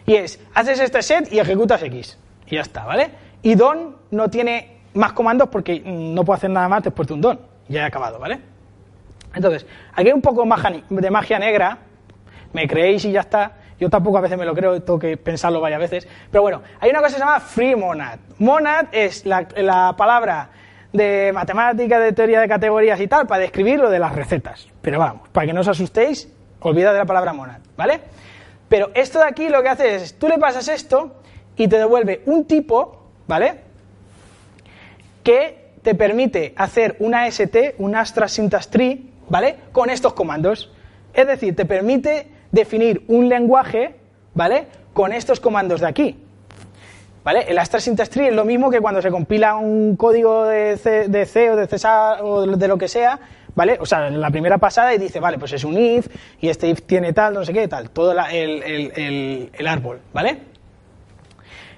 Y es, haces este set y ejecutas x. Y ya está, ¿vale? Y don no tiene más comandos porque no puedo hacer nada más después de un don. Ya he acabado, ¿vale? Entonces, aquí hay un poco de magia negra, me creéis y ya está. Yo tampoco a veces me lo creo, tengo que pensarlo varias veces. Pero bueno, hay una cosa que se llama free monad. Monad es la, la palabra de matemática, de teoría de categorías y tal, para describir lo de las recetas. Pero vamos, para que no os asustéis, olvidad de la palabra monad, ¿vale? Pero esto de aquí lo que hace es, tú le pasas esto y te devuelve un tipo, ¿vale? Que te permite hacer una ST, un Astra Syntax Tree, ¿vale? Con estos comandos. Es decir, te permite definir un lenguaje, ¿vale? Con estos comandos de aquí. ¿Vale? El Astra es lo mismo que cuando se compila un código de C, de C o de C o de lo que sea, ¿vale? O sea, en la primera pasada y dice, vale, pues es un if y este if tiene tal, no sé qué, tal, todo el, el, el árbol, ¿vale?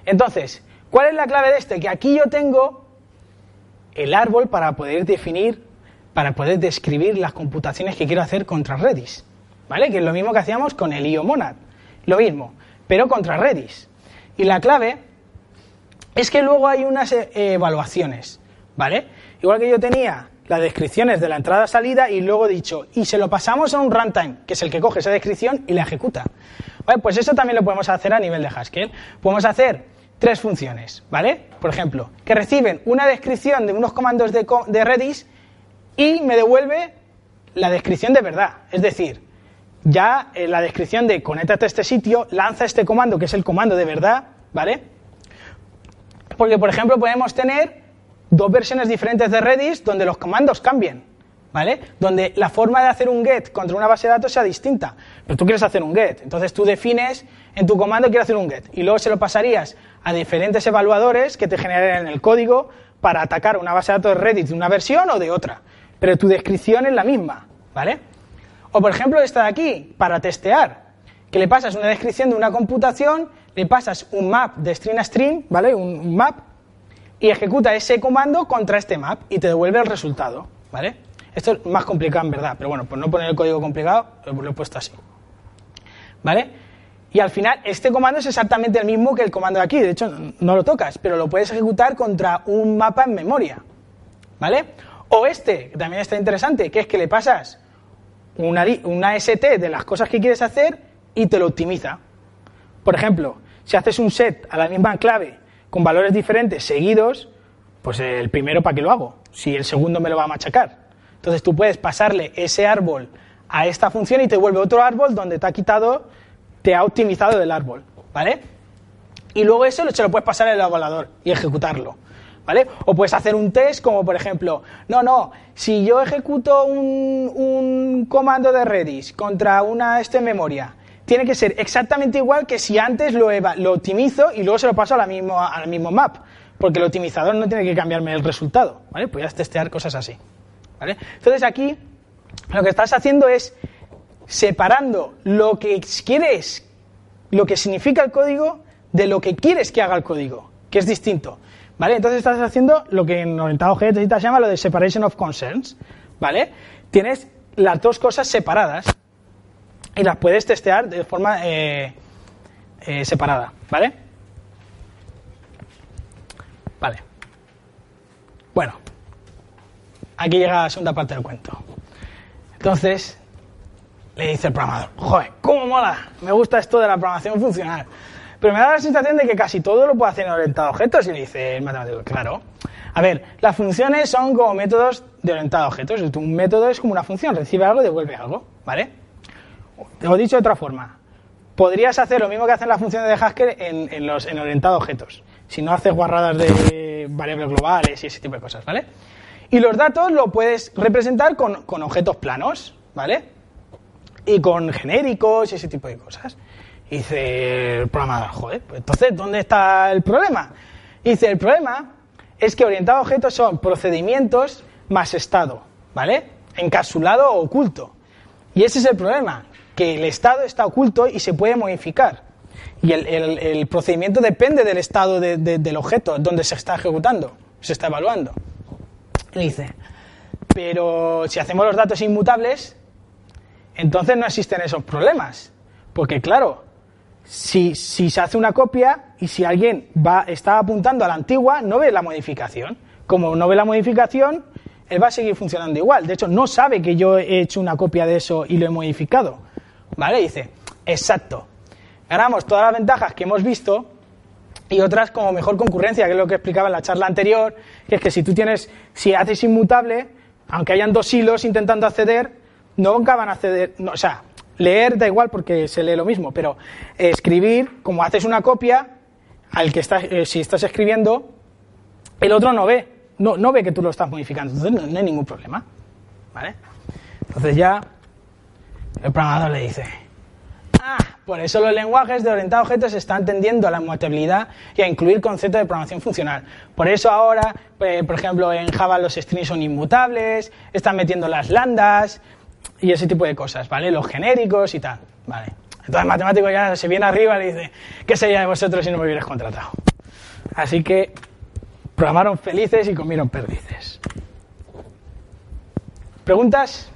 Entonces, ¿cuál es la clave de este? Que aquí yo tengo el árbol para poder definir, para poder describir las computaciones que quiero hacer contra Redis, ¿vale? Que es lo mismo que hacíamos con el IO Monad, lo mismo, pero contra Redis. Y la clave es que luego hay unas eh, evaluaciones, ¿vale? Igual que yo tenía las descripciones de la entrada-salida y luego he dicho, y se lo pasamos a un runtime, que es el que coge esa descripción y la ejecuta. Pues eso también lo podemos hacer a nivel de Haskell. Podemos hacer tres funciones, ¿vale? Por ejemplo, que reciben una descripción de unos comandos de, de Redis y me devuelve la descripción de verdad. Es decir, ya en la descripción de conéctate a este sitio, lanza este comando, que es el comando de verdad, ¿vale? Porque, por ejemplo, podemos tener dos versiones diferentes de Redis donde los comandos cambien, ¿vale? Donde la forma de hacer un get contra una base de datos sea distinta. Pero tú quieres hacer un get, entonces tú defines en tu comando quiero hacer un get y luego se lo pasarías a diferentes evaluadores que te generen el código para atacar una base de datos de Redis de una versión o de otra. Pero tu descripción es la misma, ¿vale? O por ejemplo esta de aquí, para testear, que le pasas una descripción de una computación, le pasas un map de string a string, ¿vale? Un, map, y ejecuta ese comando contra este map y te devuelve el resultado, ¿vale? Esto es más complicado en verdad, pero bueno, por no poner el código complicado, lo he puesto así. ¿Vale? Y al final, este comando es exactamente el mismo que el comando de aquí, de hecho no lo tocas, pero lo puedes ejecutar contra un mapa en memoria. ¿Vale? O este, que también está interesante, que es que le pasas una, una ST de las cosas que quieres hacer y te lo optimiza. Por ejemplo, si haces un set a la misma clave con valores diferentes seguidos, pues el primero para qué lo hago, si el segundo me lo va a machacar. Entonces tú puedes pasarle ese árbol a esta función y te vuelve otro árbol donde te ha quitado, te ha optimizado del árbol, ¿vale? Y luego eso se lo puedes pasar al evaluador y ejecutarlo, ¿vale? O puedes hacer un test como por ejemplo, no, no, si yo ejecuto un, comando de Redis contra una este memoria, tiene que ser exactamente igual que si antes lo, eva, lo optimizo y luego se lo paso a mismo, al mismo map, porque el optimizador no tiene que cambiarme el resultado, ¿vale? Puedes testear cosas así, ¿vale? Entonces aquí lo que estás haciendo es separando lo que quieres, lo que significa el código, de lo que quieres que haga el código, que es distinto. ¿Vale? Entonces estás haciendo lo que en orientado objeto se llama lo de separation of concerns. ¿Vale? Tienes las dos cosas separadas y las puedes testear de forma eh, eh, separada. ¿Vale? Vale. Bueno, aquí llega la segunda parte del cuento. Entonces, le dice el programador, joder, ¿cómo mola? Me gusta esto de la programación funcional. Pero me da la sensación de que casi todo lo puedo hacer en orientado a objetos. Y le dice el matemático, claro. A ver, las funciones son como métodos de orientado a objetos. Un método es como una función, recibe algo y devuelve algo, ¿vale? He dicho de otra forma. Podrías hacer lo mismo que hacen las funciones de Haskell en, en, los, en orientado a objetos. Si no haces guarradas de variables globales y ese tipo de cosas, ¿vale? Y los datos lo puedes representar con, con objetos planos, ¿vale? Y con genéricos y ese tipo de cosas. Dice el programador, joder, pues entonces, ¿dónde está el problema? Dice, el problema es que orientado a objetos son procedimientos más estado, ¿vale? Encapsulado o oculto. Y ese es el problema, que el estado está oculto y se puede modificar. Y el, el, el procedimiento depende del estado de, de, del objeto, donde se está ejecutando, se está evaluando. Y dice, pero si hacemos los datos inmutables, entonces no existen esos problemas. Porque claro, si, si, se hace una copia y si alguien va, está apuntando a la antigua, no ve la modificación. Como no ve la modificación, él va a seguir funcionando igual. De hecho, no sabe que yo he hecho una copia de eso y lo he modificado. ¿Vale? Dice, exacto. Ganamos todas las ventajas que hemos visto y otras como mejor concurrencia, que es lo que explicaba en la charla anterior, que es que si tú tienes, si haces inmutable, aunque hayan dos hilos intentando acceder, nunca van a acceder, no, o sea, leer da igual porque se lee lo mismo, pero escribir, como haces una copia, al que estás, eh, si estás escribiendo, el otro no ve, no, no ve que tú lo estás modificando, entonces no, hay ningún problema, ¿vale? Entonces ya el programador le dice, ah, por eso los lenguajes de orientado a objetos están tendiendo a la mutabilidad y a incluir conceptos de programación funcional. Por eso ahora, eh, por ejemplo, en Java los strings son inmutables, están metiendo las lambdas y ese tipo de cosas, ¿vale? Los genéricos y tal, ¿vale? Entonces el matemático ya se viene arriba y le dice, ¿qué sería de vosotros si no me hubierais contratado? Así que programaron felices y comieron perdices. ¿Preguntas?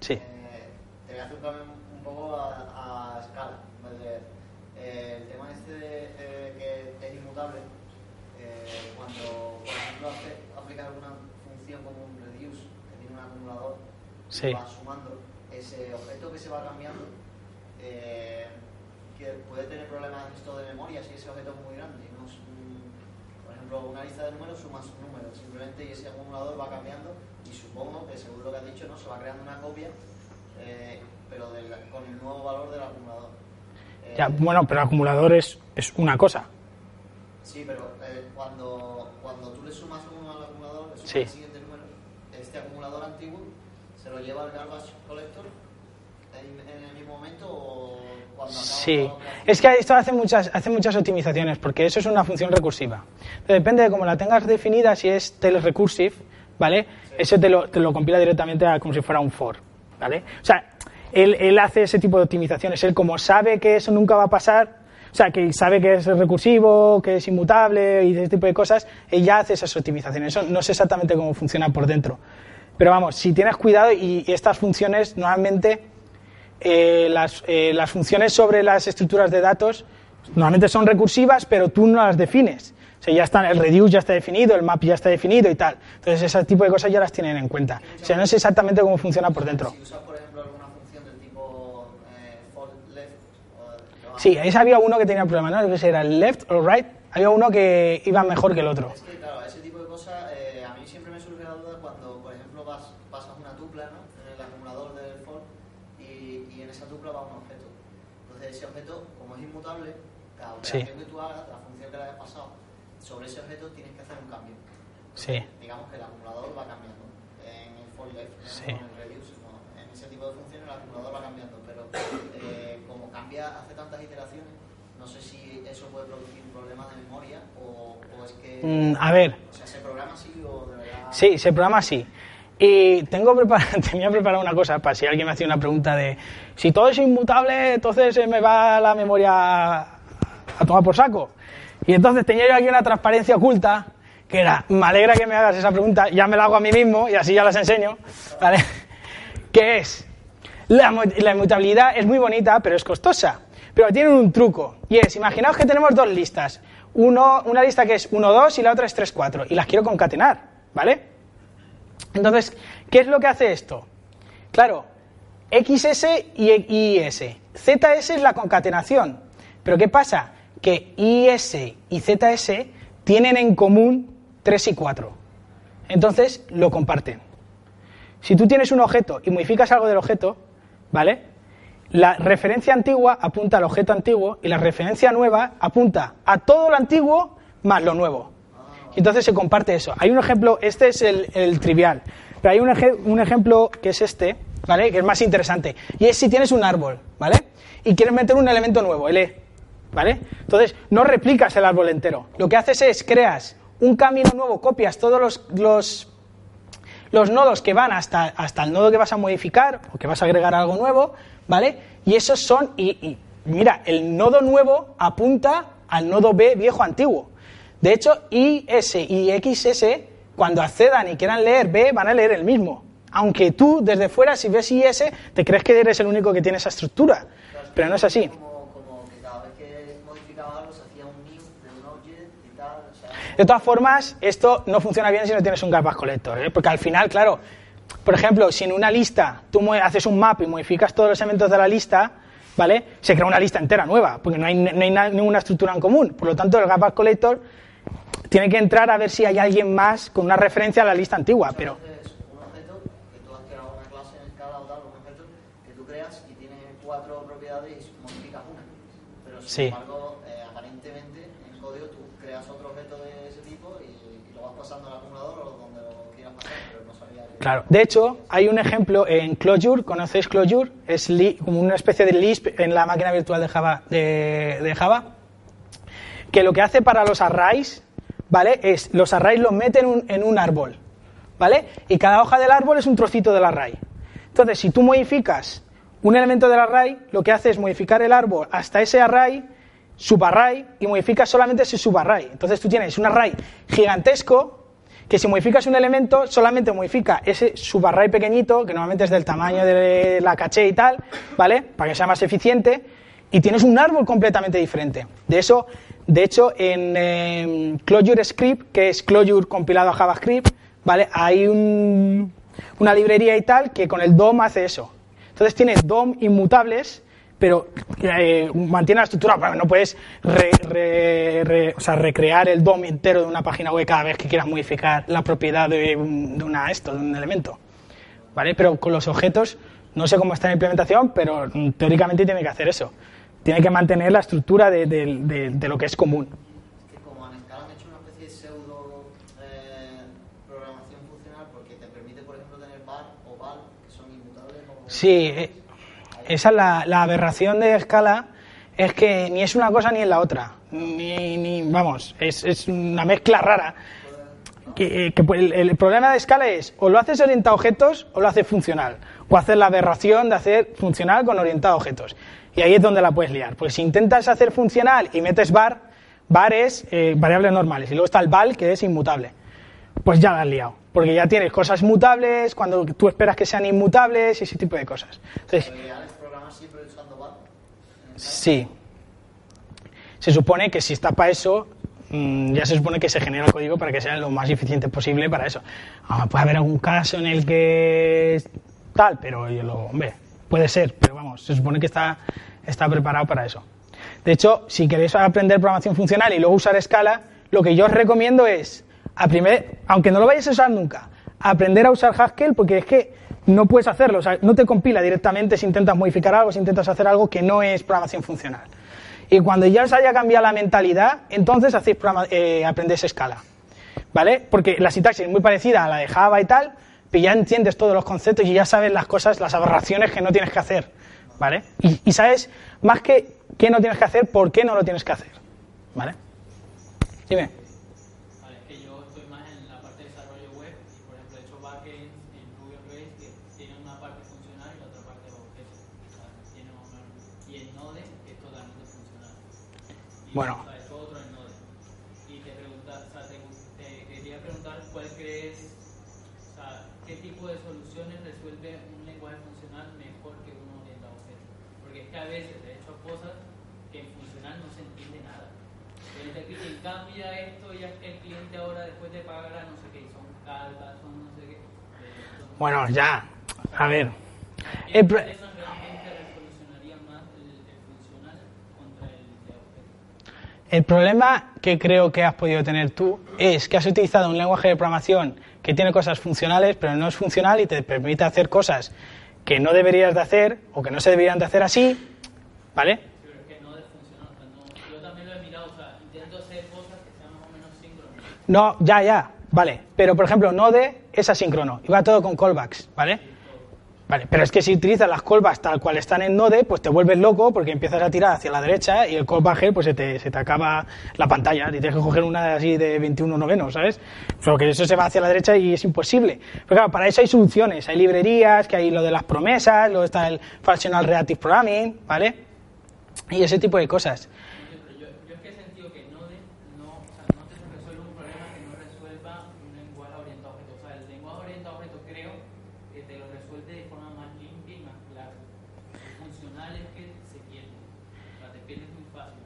Sí. Eh, te voy a hacer también un poco a, a escala. ¿vale? Eh, el tema este de eh, que es inmutable, eh, cuando por ejemplo hace, aplicar una función como un reduce, que tiene un acumulador, Sí. y va sumando ese objeto que se va cambiando, eh, que puede tener problemas esto de memoria si ese objeto es muy grande. no es un- por ejemplo, una lista de números suma sus números, simplemente y ese acumulador va cambiando y supongo que según lo que has dicho, ¿no? se va creando una copia, eh, pero del- con el nuevo valor del acumulador. Eh, Ya, bueno, pero el acumulador es, es una cosa. Sí, pero eh, cuando, cuando tú le sumas uno al acumulador, le sumas Sí. el siguiente número, este acumulador antiguo se lo lleva al garbage collector en, en el mismo momento o cuando Sí, es que esto hace muchas, hace muchas optimizaciones porque eso es una función recursiva. Depende de cómo la tengas definida, si es tail recursive, ¿vale? Eso te lo, te lo compila directamente a como si fuera un for, ¿vale? O sea, él, él hace ese tipo de optimizaciones. Él como sabe que eso nunca va a pasar, o sea, que sabe que es recursivo, que es inmutable y ese tipo de cosas, él ya hace esas optimizaciones. Eso no sé exactamente cómo funciona por dentro. Pero vamos, si tienes cuidado y, y estas funciones normalmente eh, las, eh, las funciones sobre las estructuras de datos normalmente son recursivas, pero tú no las defines. O sea, ya están, el reduce ya está definido, el map ya está definido y tal. Entonces, ese tipo de cosas ya las tienen en cuenta. O sea, no sé exactamente cómo funciona por dentro. Si usas, por ejemplo, alguna función del tipo eh, for left o o- Sí, ese había uno que tenía problema, ¿no? Si era el left o right. Había uno que iba mejor que el otro. Es que, claro, ese tipo de cosas, eh, a mí siempre me surge la duda cuando, por ejemplo, vas, pasas una tupla ¿no? en el acumulador del for y, y en esa tupla va un objeto. Entonces, ese objeto, como es inmutable, cada Sí. operación que tú hagas, la función que le hayas pasado, sobre ese objeto tienes que hacer un cambio. Sí. Digamos que el acumulador va cambiando. En el for. Sí. en el reduce, ¿no? en ese tipo de funciones el acumulador va cambiando. Pero eh, como cambia, hace tantas iteraciones, no sé si eso puede producir problemas de memoria o, o es que. Mm, a ver, O sea, ¿se programa así o de verdad? Sí, se programa así. Y tengo prepar- tenía preparada una cosa para si alguien me hacía una pregunta de si todo es inmutable, entonces eh, me va la memoria a tomar por saco. Y entonces tenía yo aquí una transparencia oculta que era, me alegra que me hagas esa pregunta, ya me la hago a mí mismo y así ya las enseño, ¿vale? Que es, la, mu- la inmutabilidad es muy bonita, pero es costosa. Pero tiene un truco, y es, imaginaos que tenemos dos listas, uno, una lista que es 1, 2 y la otra es 3, 4, y las quiero concatenar, ¿vale? Entonces, ¿qué es lo que hace esto? Claro, XS y IS. ZS es la concatenación. Pero ¿qué pasa? Que IS y ZS tienen en común 3 y 4. Entonces, lo comparten. Si tú tienes un objeto y modificas algo del objeto, ¿vale? La referencia antigua apunta al objeto antiguo y la referencia nueva apunta a todo lo antiguo más lo nuevo. Entonces se comparte eso. Hay un ejemplo, este es el, trivial, pero hay un, un ejemplo que es este, ¿vale? Que es más interesante. Y es si tienes un árbol, ¿vale? Y quieres meter un elemento nuevo, el E, ¿vale? Entonces, no replicas el árbol entero. Lo que haces es creas un camino nuevo, copias todos los, los los nodos que van hasta, hasta el nodo que vas a modificar o que vas a agregar algo nuevo, ¿vale? Y esos son, y, y mira, el nodo nuevo apunta al nodo B viejo antiguo. De hecho, IS y XS, cuando accedan y quieran leer B, van a leer el mismo. Aunque tú, desde fuera, si ves IS, te crees que eres el único que tiene esa estructura. Pero no es así. De todas formas, esto no funciona bien si no tienes un garbage collector, ¿eh? porque al final, claro, por ejemplo, si en una lista tú haces un map y modificas todos los elementos de la lista, ¿vale? Se crea una lista entera nueva, porque no hay, no hay na- ninguna estructura en común. Por lo tanto, el garbage collector tiene que entrar a ver si hay alguien más con una referencia a la lista antigua, pero. Pero sin Sí. embargo, eh, aparentemente en código tú creas otro objeto de ese tipo y, y lo vas pasando al acumulador o donde lo quieras pasar, pero no sabía. Claro. De hecho, hay un ejemplo en Clojure, ¿conocéis Clojure? Es li- como una especie de Lisp en la máquina virtual de Java, de, de Java, que lo que hace para los arrays, ¿vale? Es los arrays los mete en un, en un árbol, ¿vale? Y cada hoja del árbol es un trocito del array. Entonces, si tú modificas un elemento del array, lo que hace es modificar el árbol hasta ese array, subarray, y modificas solamente ese subarray. Entonces tú tienes un array gigantesco que si modificas un elemento, solamente modifica ese subarray pequeñito, que normalmente es del tamaño de la caché y tal, ¿vale? Para que sea más eficiente, y tienes un árbol completamente diferente. De eso, de hecho, en eh, Clojure Script, que es Clojure compilado a JavaScript, ¿vale? Hay un- una librería y tal que con el DOM hace eso. Entonces tienes DOM inmutables, pero eh, mantiene la estructura. Bueno, no puedes re- re- re- o sea, recrear el DOM entero de una página web cada vez que quieras modificar la propiedad de, un- de una, esto, de un elemento. ¿Vale? Pero con los objetos, no sé cómo está en implementación, pero mm, teóricamente tiene que hacer eso tiene que mantener la estructura de, de, de, de lo que es común. Es que como han hecho una especie de pseudo eh, programación funcional porque te permite, por ejemplo, tener o val que son inmutables. Sí, eh, esa es la, la, aberración de escala, es que ni es una cosa ni es la otra. Ni, ni vamos, es, es una mezcla rara. Que, eh, que pues, el, el, problema de escala es o lo haces orientado a objetos o lo haces funcional. O haces la aberración de hacer funcional con orientado a objetos. Y ahí es donde la puedes liar. Porque si intentas hacer funcional y metes var, var es eh, variables normales. Y luego está el val, que es inmutable pues ya la has liado. Porque ya tienes cosas mutables cuando tú esperas que sean inmutables y ese tipo de cosas. Entonces, siempre usando var. sí. Se supone que si está para eso, mm, ya se supone que se genera el código para que sea lo más eficiente posible para eso. Ah, puede haber algún caso en el que tal, pero yo lo, hombre, puede ser, se supone que está, está preparado para eso. De hecho, si queréis aprender programación funcional y luego usar escala, lo que yo os recomiendo es, a primer, aunque no lo vayáis a usar nunca, aprender a usar Haskell porque es que no puedes hacerlo, o sea, no te compila directamente si intentas modificar algo, si intentas hacer algo que no es programación funcional. Y cuando ya os haya cambiado la mentalidad, entonces hacéis eh, aprendéis escala. ¿Vale? Porque la sintaxis es muy parecida a la de Java y tal, pero ya entiendes todos los conceptos y ya sabes las cosas, las aberraciones que no tienes que hacer. ¿Vale? Y, y sabes más que qué no tienes que hacer, por qué no lo tienes que hacer. ¿Vale? Dime. Vale, que yo estoy más en la parte de desarrollo web y por ejemplo he hecho backends en Ruby on Rails que tienen una parte funcional y la otra parte de objetos. O sea, tiene y en Node que es totalmente funcional. Y, Bueno. O sea, he hecho otro en Node. Y te pregunta, o sea, te, te quería preguntar cuál crees, o sea, qué tipo de soluciones resuelve un lenguaje funcional mejor que uno orientado a objetos. Porque es que a veces he hecho cosas que en funcional no se entiende nada. Entonces aquí quien cambia esto ya es que el cliente ahora después de pagar a no sé qué, y son calvas, son no sé qué. eh, son- Bueno, ya. A ver. El pro- ¿Qué problemas realmente resolucionarían más el, funcional problema que creo que has podido tener tú es que has utilizado un lenguaje de programación que tiene cosas funcionales, pero no es funcional y te permite hacer cosas que no deberías de hacer o que no se deberían de hacer así, ¿vale? Sí, pero es que no funciona. O sea, no, yo también lo he mirado, o sea, intento hacer cosas que sean más o menos síncronas. No, ya, ya, vale. Pero, por ejemplo, Node es asíncrono y va todo con callbacks, ¿vale? Vale, pero es que si utilizas las callbacks tal cual están en Node, pues te vuelves loco porque empiezas a tirar hacia la derecha y el callback pues se te, se te acaba la pantalla y tienes que coger una así de 21 novenos, ¿sabes? Pero que eso se va hacia la derecha y es imposible. Pero claro, para eso hay soluciones, hay librerías, que hay lo de las promesas, luego está el Functional Reactive Programming, ¿vale? Y ese tipo de cosas. Yo, pero yo, yo es que he sentido que Node no, o sea, no te resuelve un problema que no resuelva un lenguaje orientado a objetos. O sea, el lenguaje orientado a objetos creo que te lo resuelve de forma más limpia y más clara. El funcional es que se pierde. O sea, te pierdes muy fácil.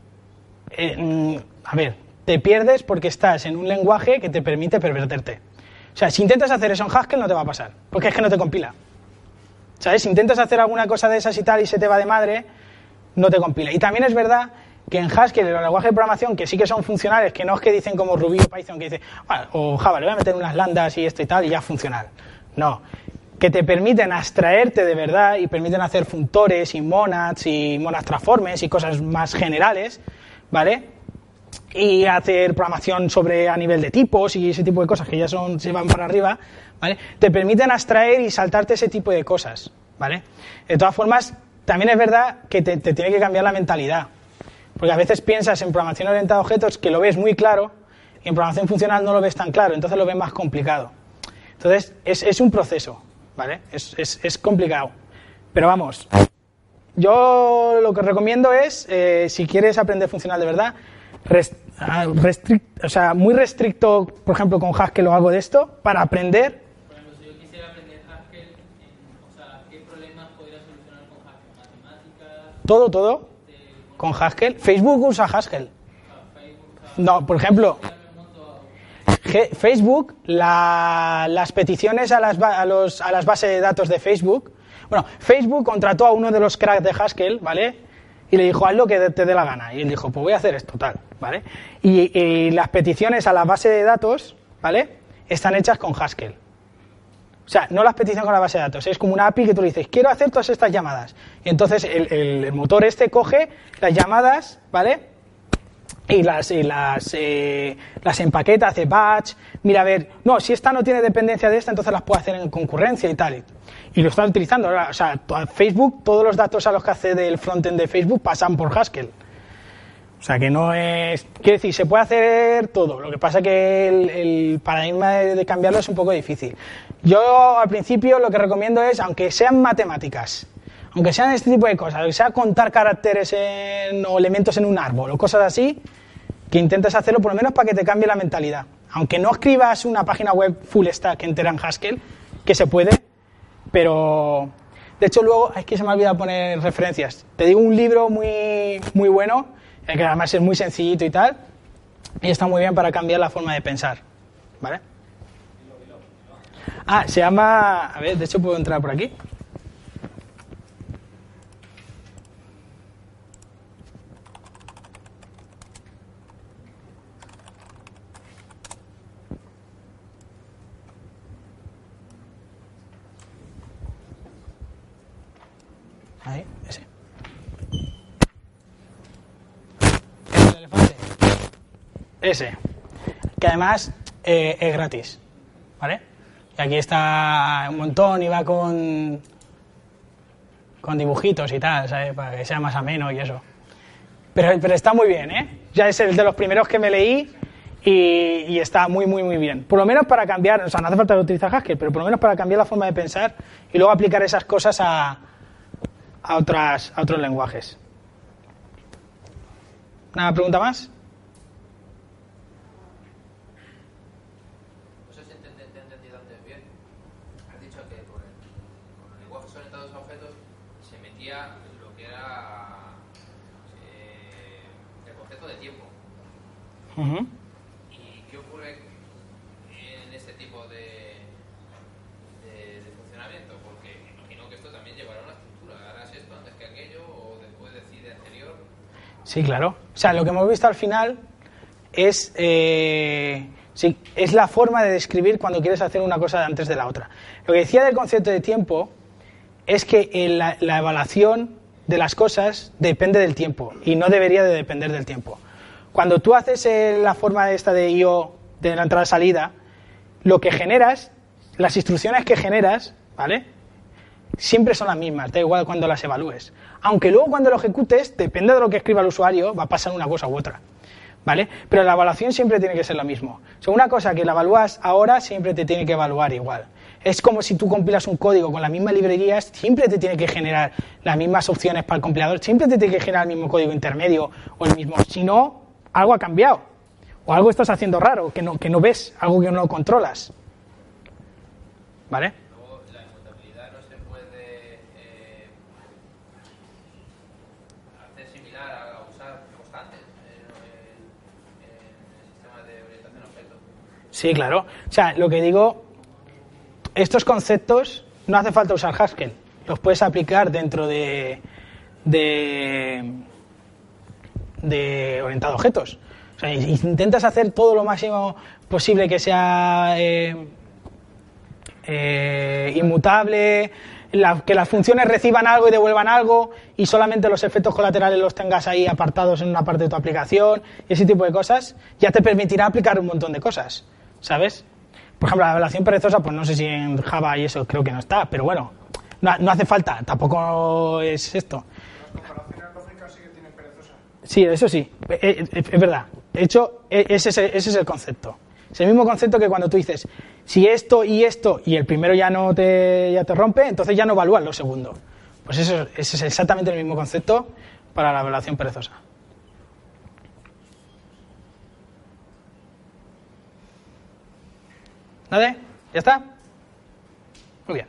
Eh, mm, a ver, te pierdes porque estás en un lenguaje que te permite perverterte. O sea, si intentas hacer eso en Haskell no te va a pasar, porque es que no te compila. ¿Sabes? Si intentas hacer alguna cosa de esas y tal y se te va de madre, no te compila. Y también es verdad que en Haskell, en los lenguajes de programación que sí que son funcionales, que no es que dicen como Ruby o Python, que dice, "Bueno, o Java, le voy a meter unas lambdas y esto y tal y ya funcional. No. Que te permiten abstraerte de verdad y permiten hacer funtores y monads y monads transformes y cosas más generales, ¿vale? y hacer programación sobre a nivel de tipos y ese tipo de cosas que ya son se van para arriba, ¿vale? Te permiten abstraer y saltarte ese tipo de cosas, ¿vale? De todas formas, también es verdad que te, te tiene que cambiar la mentalidad, porque a veces piensas en programación orientada a objetos que lo ves muy claro y en programación funcional no lo ves tan claro, entonces lo ves más complicado. Entonces, es, es un proceso, ¿vale? Es, es, es complicado. Pero vamos, yo lo que recomiendo es, eh, si quieres aprender funcional de verdad, rest- ah, restrict- o sea, muy restricto, por ejemplo, con Haskell o algo de esto, para aprender Por ejemplo, si yo quisiera aprender Haskell, en- o sea, ¿qué problemas podría solucionar con Haskell? ¿Matemáticas? todo, todo con Haskell. Facebook usa Haskell. No, por ejemplo, Facebook, la- las peticiones a las, a, los- a las bases de datos de Facebook. Bueno, Facebook contrató a uno de los cracks de Haskell, ¿vale? Y le dijo, haz lo que te dé la gana. Y él dijo, pues voy a hacer esto, tal, ¿vale? Y, las peticiones a la base de datos, ¿vale? Están hechas con Haskell. O sea, no las peticiones con la base de datos, es como una API que tú le dices, quiero hacer todas estas llamadas. Y entonces el, el- el motor este coge las llamadas, ¿vale? y las, y las, eh, las empaqueta, hace batch, mira a ver, no, si esta no tiene dependencia de esta, entonces las puedo hacer en concurrencia y tal. Y lo están utilizando. ahora, O sea, Facebook, todos los datos a los que accede el frontend de Facebook pasan por Haskell. O sea, que no es... Quiero decir, se puede hacer todo. Lo que pasa que el, el paradigma de, de cambiarlo es un poco difícil. Yo, al principio, lo que recomiendo es, aunque sean matemáticas, aunque sean este tipo de cosas, aunque sea contar caracteres en- o elementos en un árbol o cosas así, que intentes hacerlo por lo menos para que te cambie la mentalidad. Aunque no escribas una página web full stack entera en Haskell, que se puede, pero... De hecho, luego, es que se me ha olvidado poner referencias. Te digo un libro muy, muy bueno, eh, que además es muy sencillito y tal, y está muy bien para cambiar la forma de pensar. ¿Vale? Ah, se llama... A ver, de hecho puedo entrar por aquí. Ahí, ese. El elefante. Ese. Que además eh, es gratis. ¿Vale? Y aquí está un montón y va con. con dibujitos y tal, ¿sabes? Para que sea más ameno y eso. Pero, pero está muy bien, ¿eh? Ya es el de los primeros que me leí y, y está muy, muy, muy bien. Por lo menos para cambiar, o sea, no hace falta utilizar Haskell, pero por lo menos para cambiar la forma de pensar y luego aplicar esas cosas a, a, otras, a otros lenguajes. ¿Una pregunta más? No sé si te te- te he entendido antes bien. Has dicho que con, el, con los lenguajes orientados a objetos se metía lo que era eh, el concepto de tiempo. ¿Y qué ocurre en este tipo de, de, de funcionamiento? Porque imagino que esto también llevará una estructura. ¿Harás esto antes que aquello o después decide anterior? Sí, claro. O sea, lo que hemos visto al final es, eh, sí, es la forma de describir cuando quieres hacer una cosa antes de la otra. Lo que decía del concepto de tiempo es que la, la evaluación de las cosas depende del tiempo y no debería de depender del tiempo. Cuando tú haces eh, la forma esta de IO de la entrada-salida, lo que generas, las instrucciones que generas, ¿vale? siempre son las mismas, da igual cuando las evalúes. Aunque luego cuando lo ejecutes, depende de lo que escriba el usuario, va a pasar una cosa u otra. ¿Vale? Pero la evaluación siempre tiene que ser lo mismo. O sea, una cosa que la evalúas ahora siempre te tiene que evaluar igual. Es como si tú compilas un código con las mismas librerías, siempre te tiene que generar las mismas opciones para el compilador, siempre te tiene que generar el mismo código intermedio o el mismo. Si no, algo ha cambiado. O algo estás haciendo raro, que no, que no ves, algo que no controlas. ¿Vale? Luego, la no se puede eh, hacer similar a usar constantes en, en- el sistema de orientación. Sí, claro. O sea, lo que digo, estos conceptos no hace falta usar Haskell. Los puedes aplicar dentro de, de, de orientado a objetos. O sea, intentas hacer todo lo máximo posible que sea eh, eh, inmutable, que las funciones reciban algo y devuelvan algo y solamente los efectos colaterales los tengas ahí apartados en una parte de tu aplicación y ese tipo de cosas, ya te permitirá aplicar un montón de cosas, ¿sabes? Por ejemplo, la evaluación perezosa, pues no sé si en Java y eso creo que no está, pero bueno, no, no hace falta, tampoco es esto. Sí, eso sí, eh, eh, es verdad. De hecho, eh, ese es, el, concepto. Es el mismo concepto que cuando tú dices, si esto y esto y el primero ya no te, ya te rompe, entonces ya no evalúas lo segundo. Pues eso, ese es exactamente el mismo concepto para la evaluación perezosa. ¿Nada? ¿Ya está? Muy bien.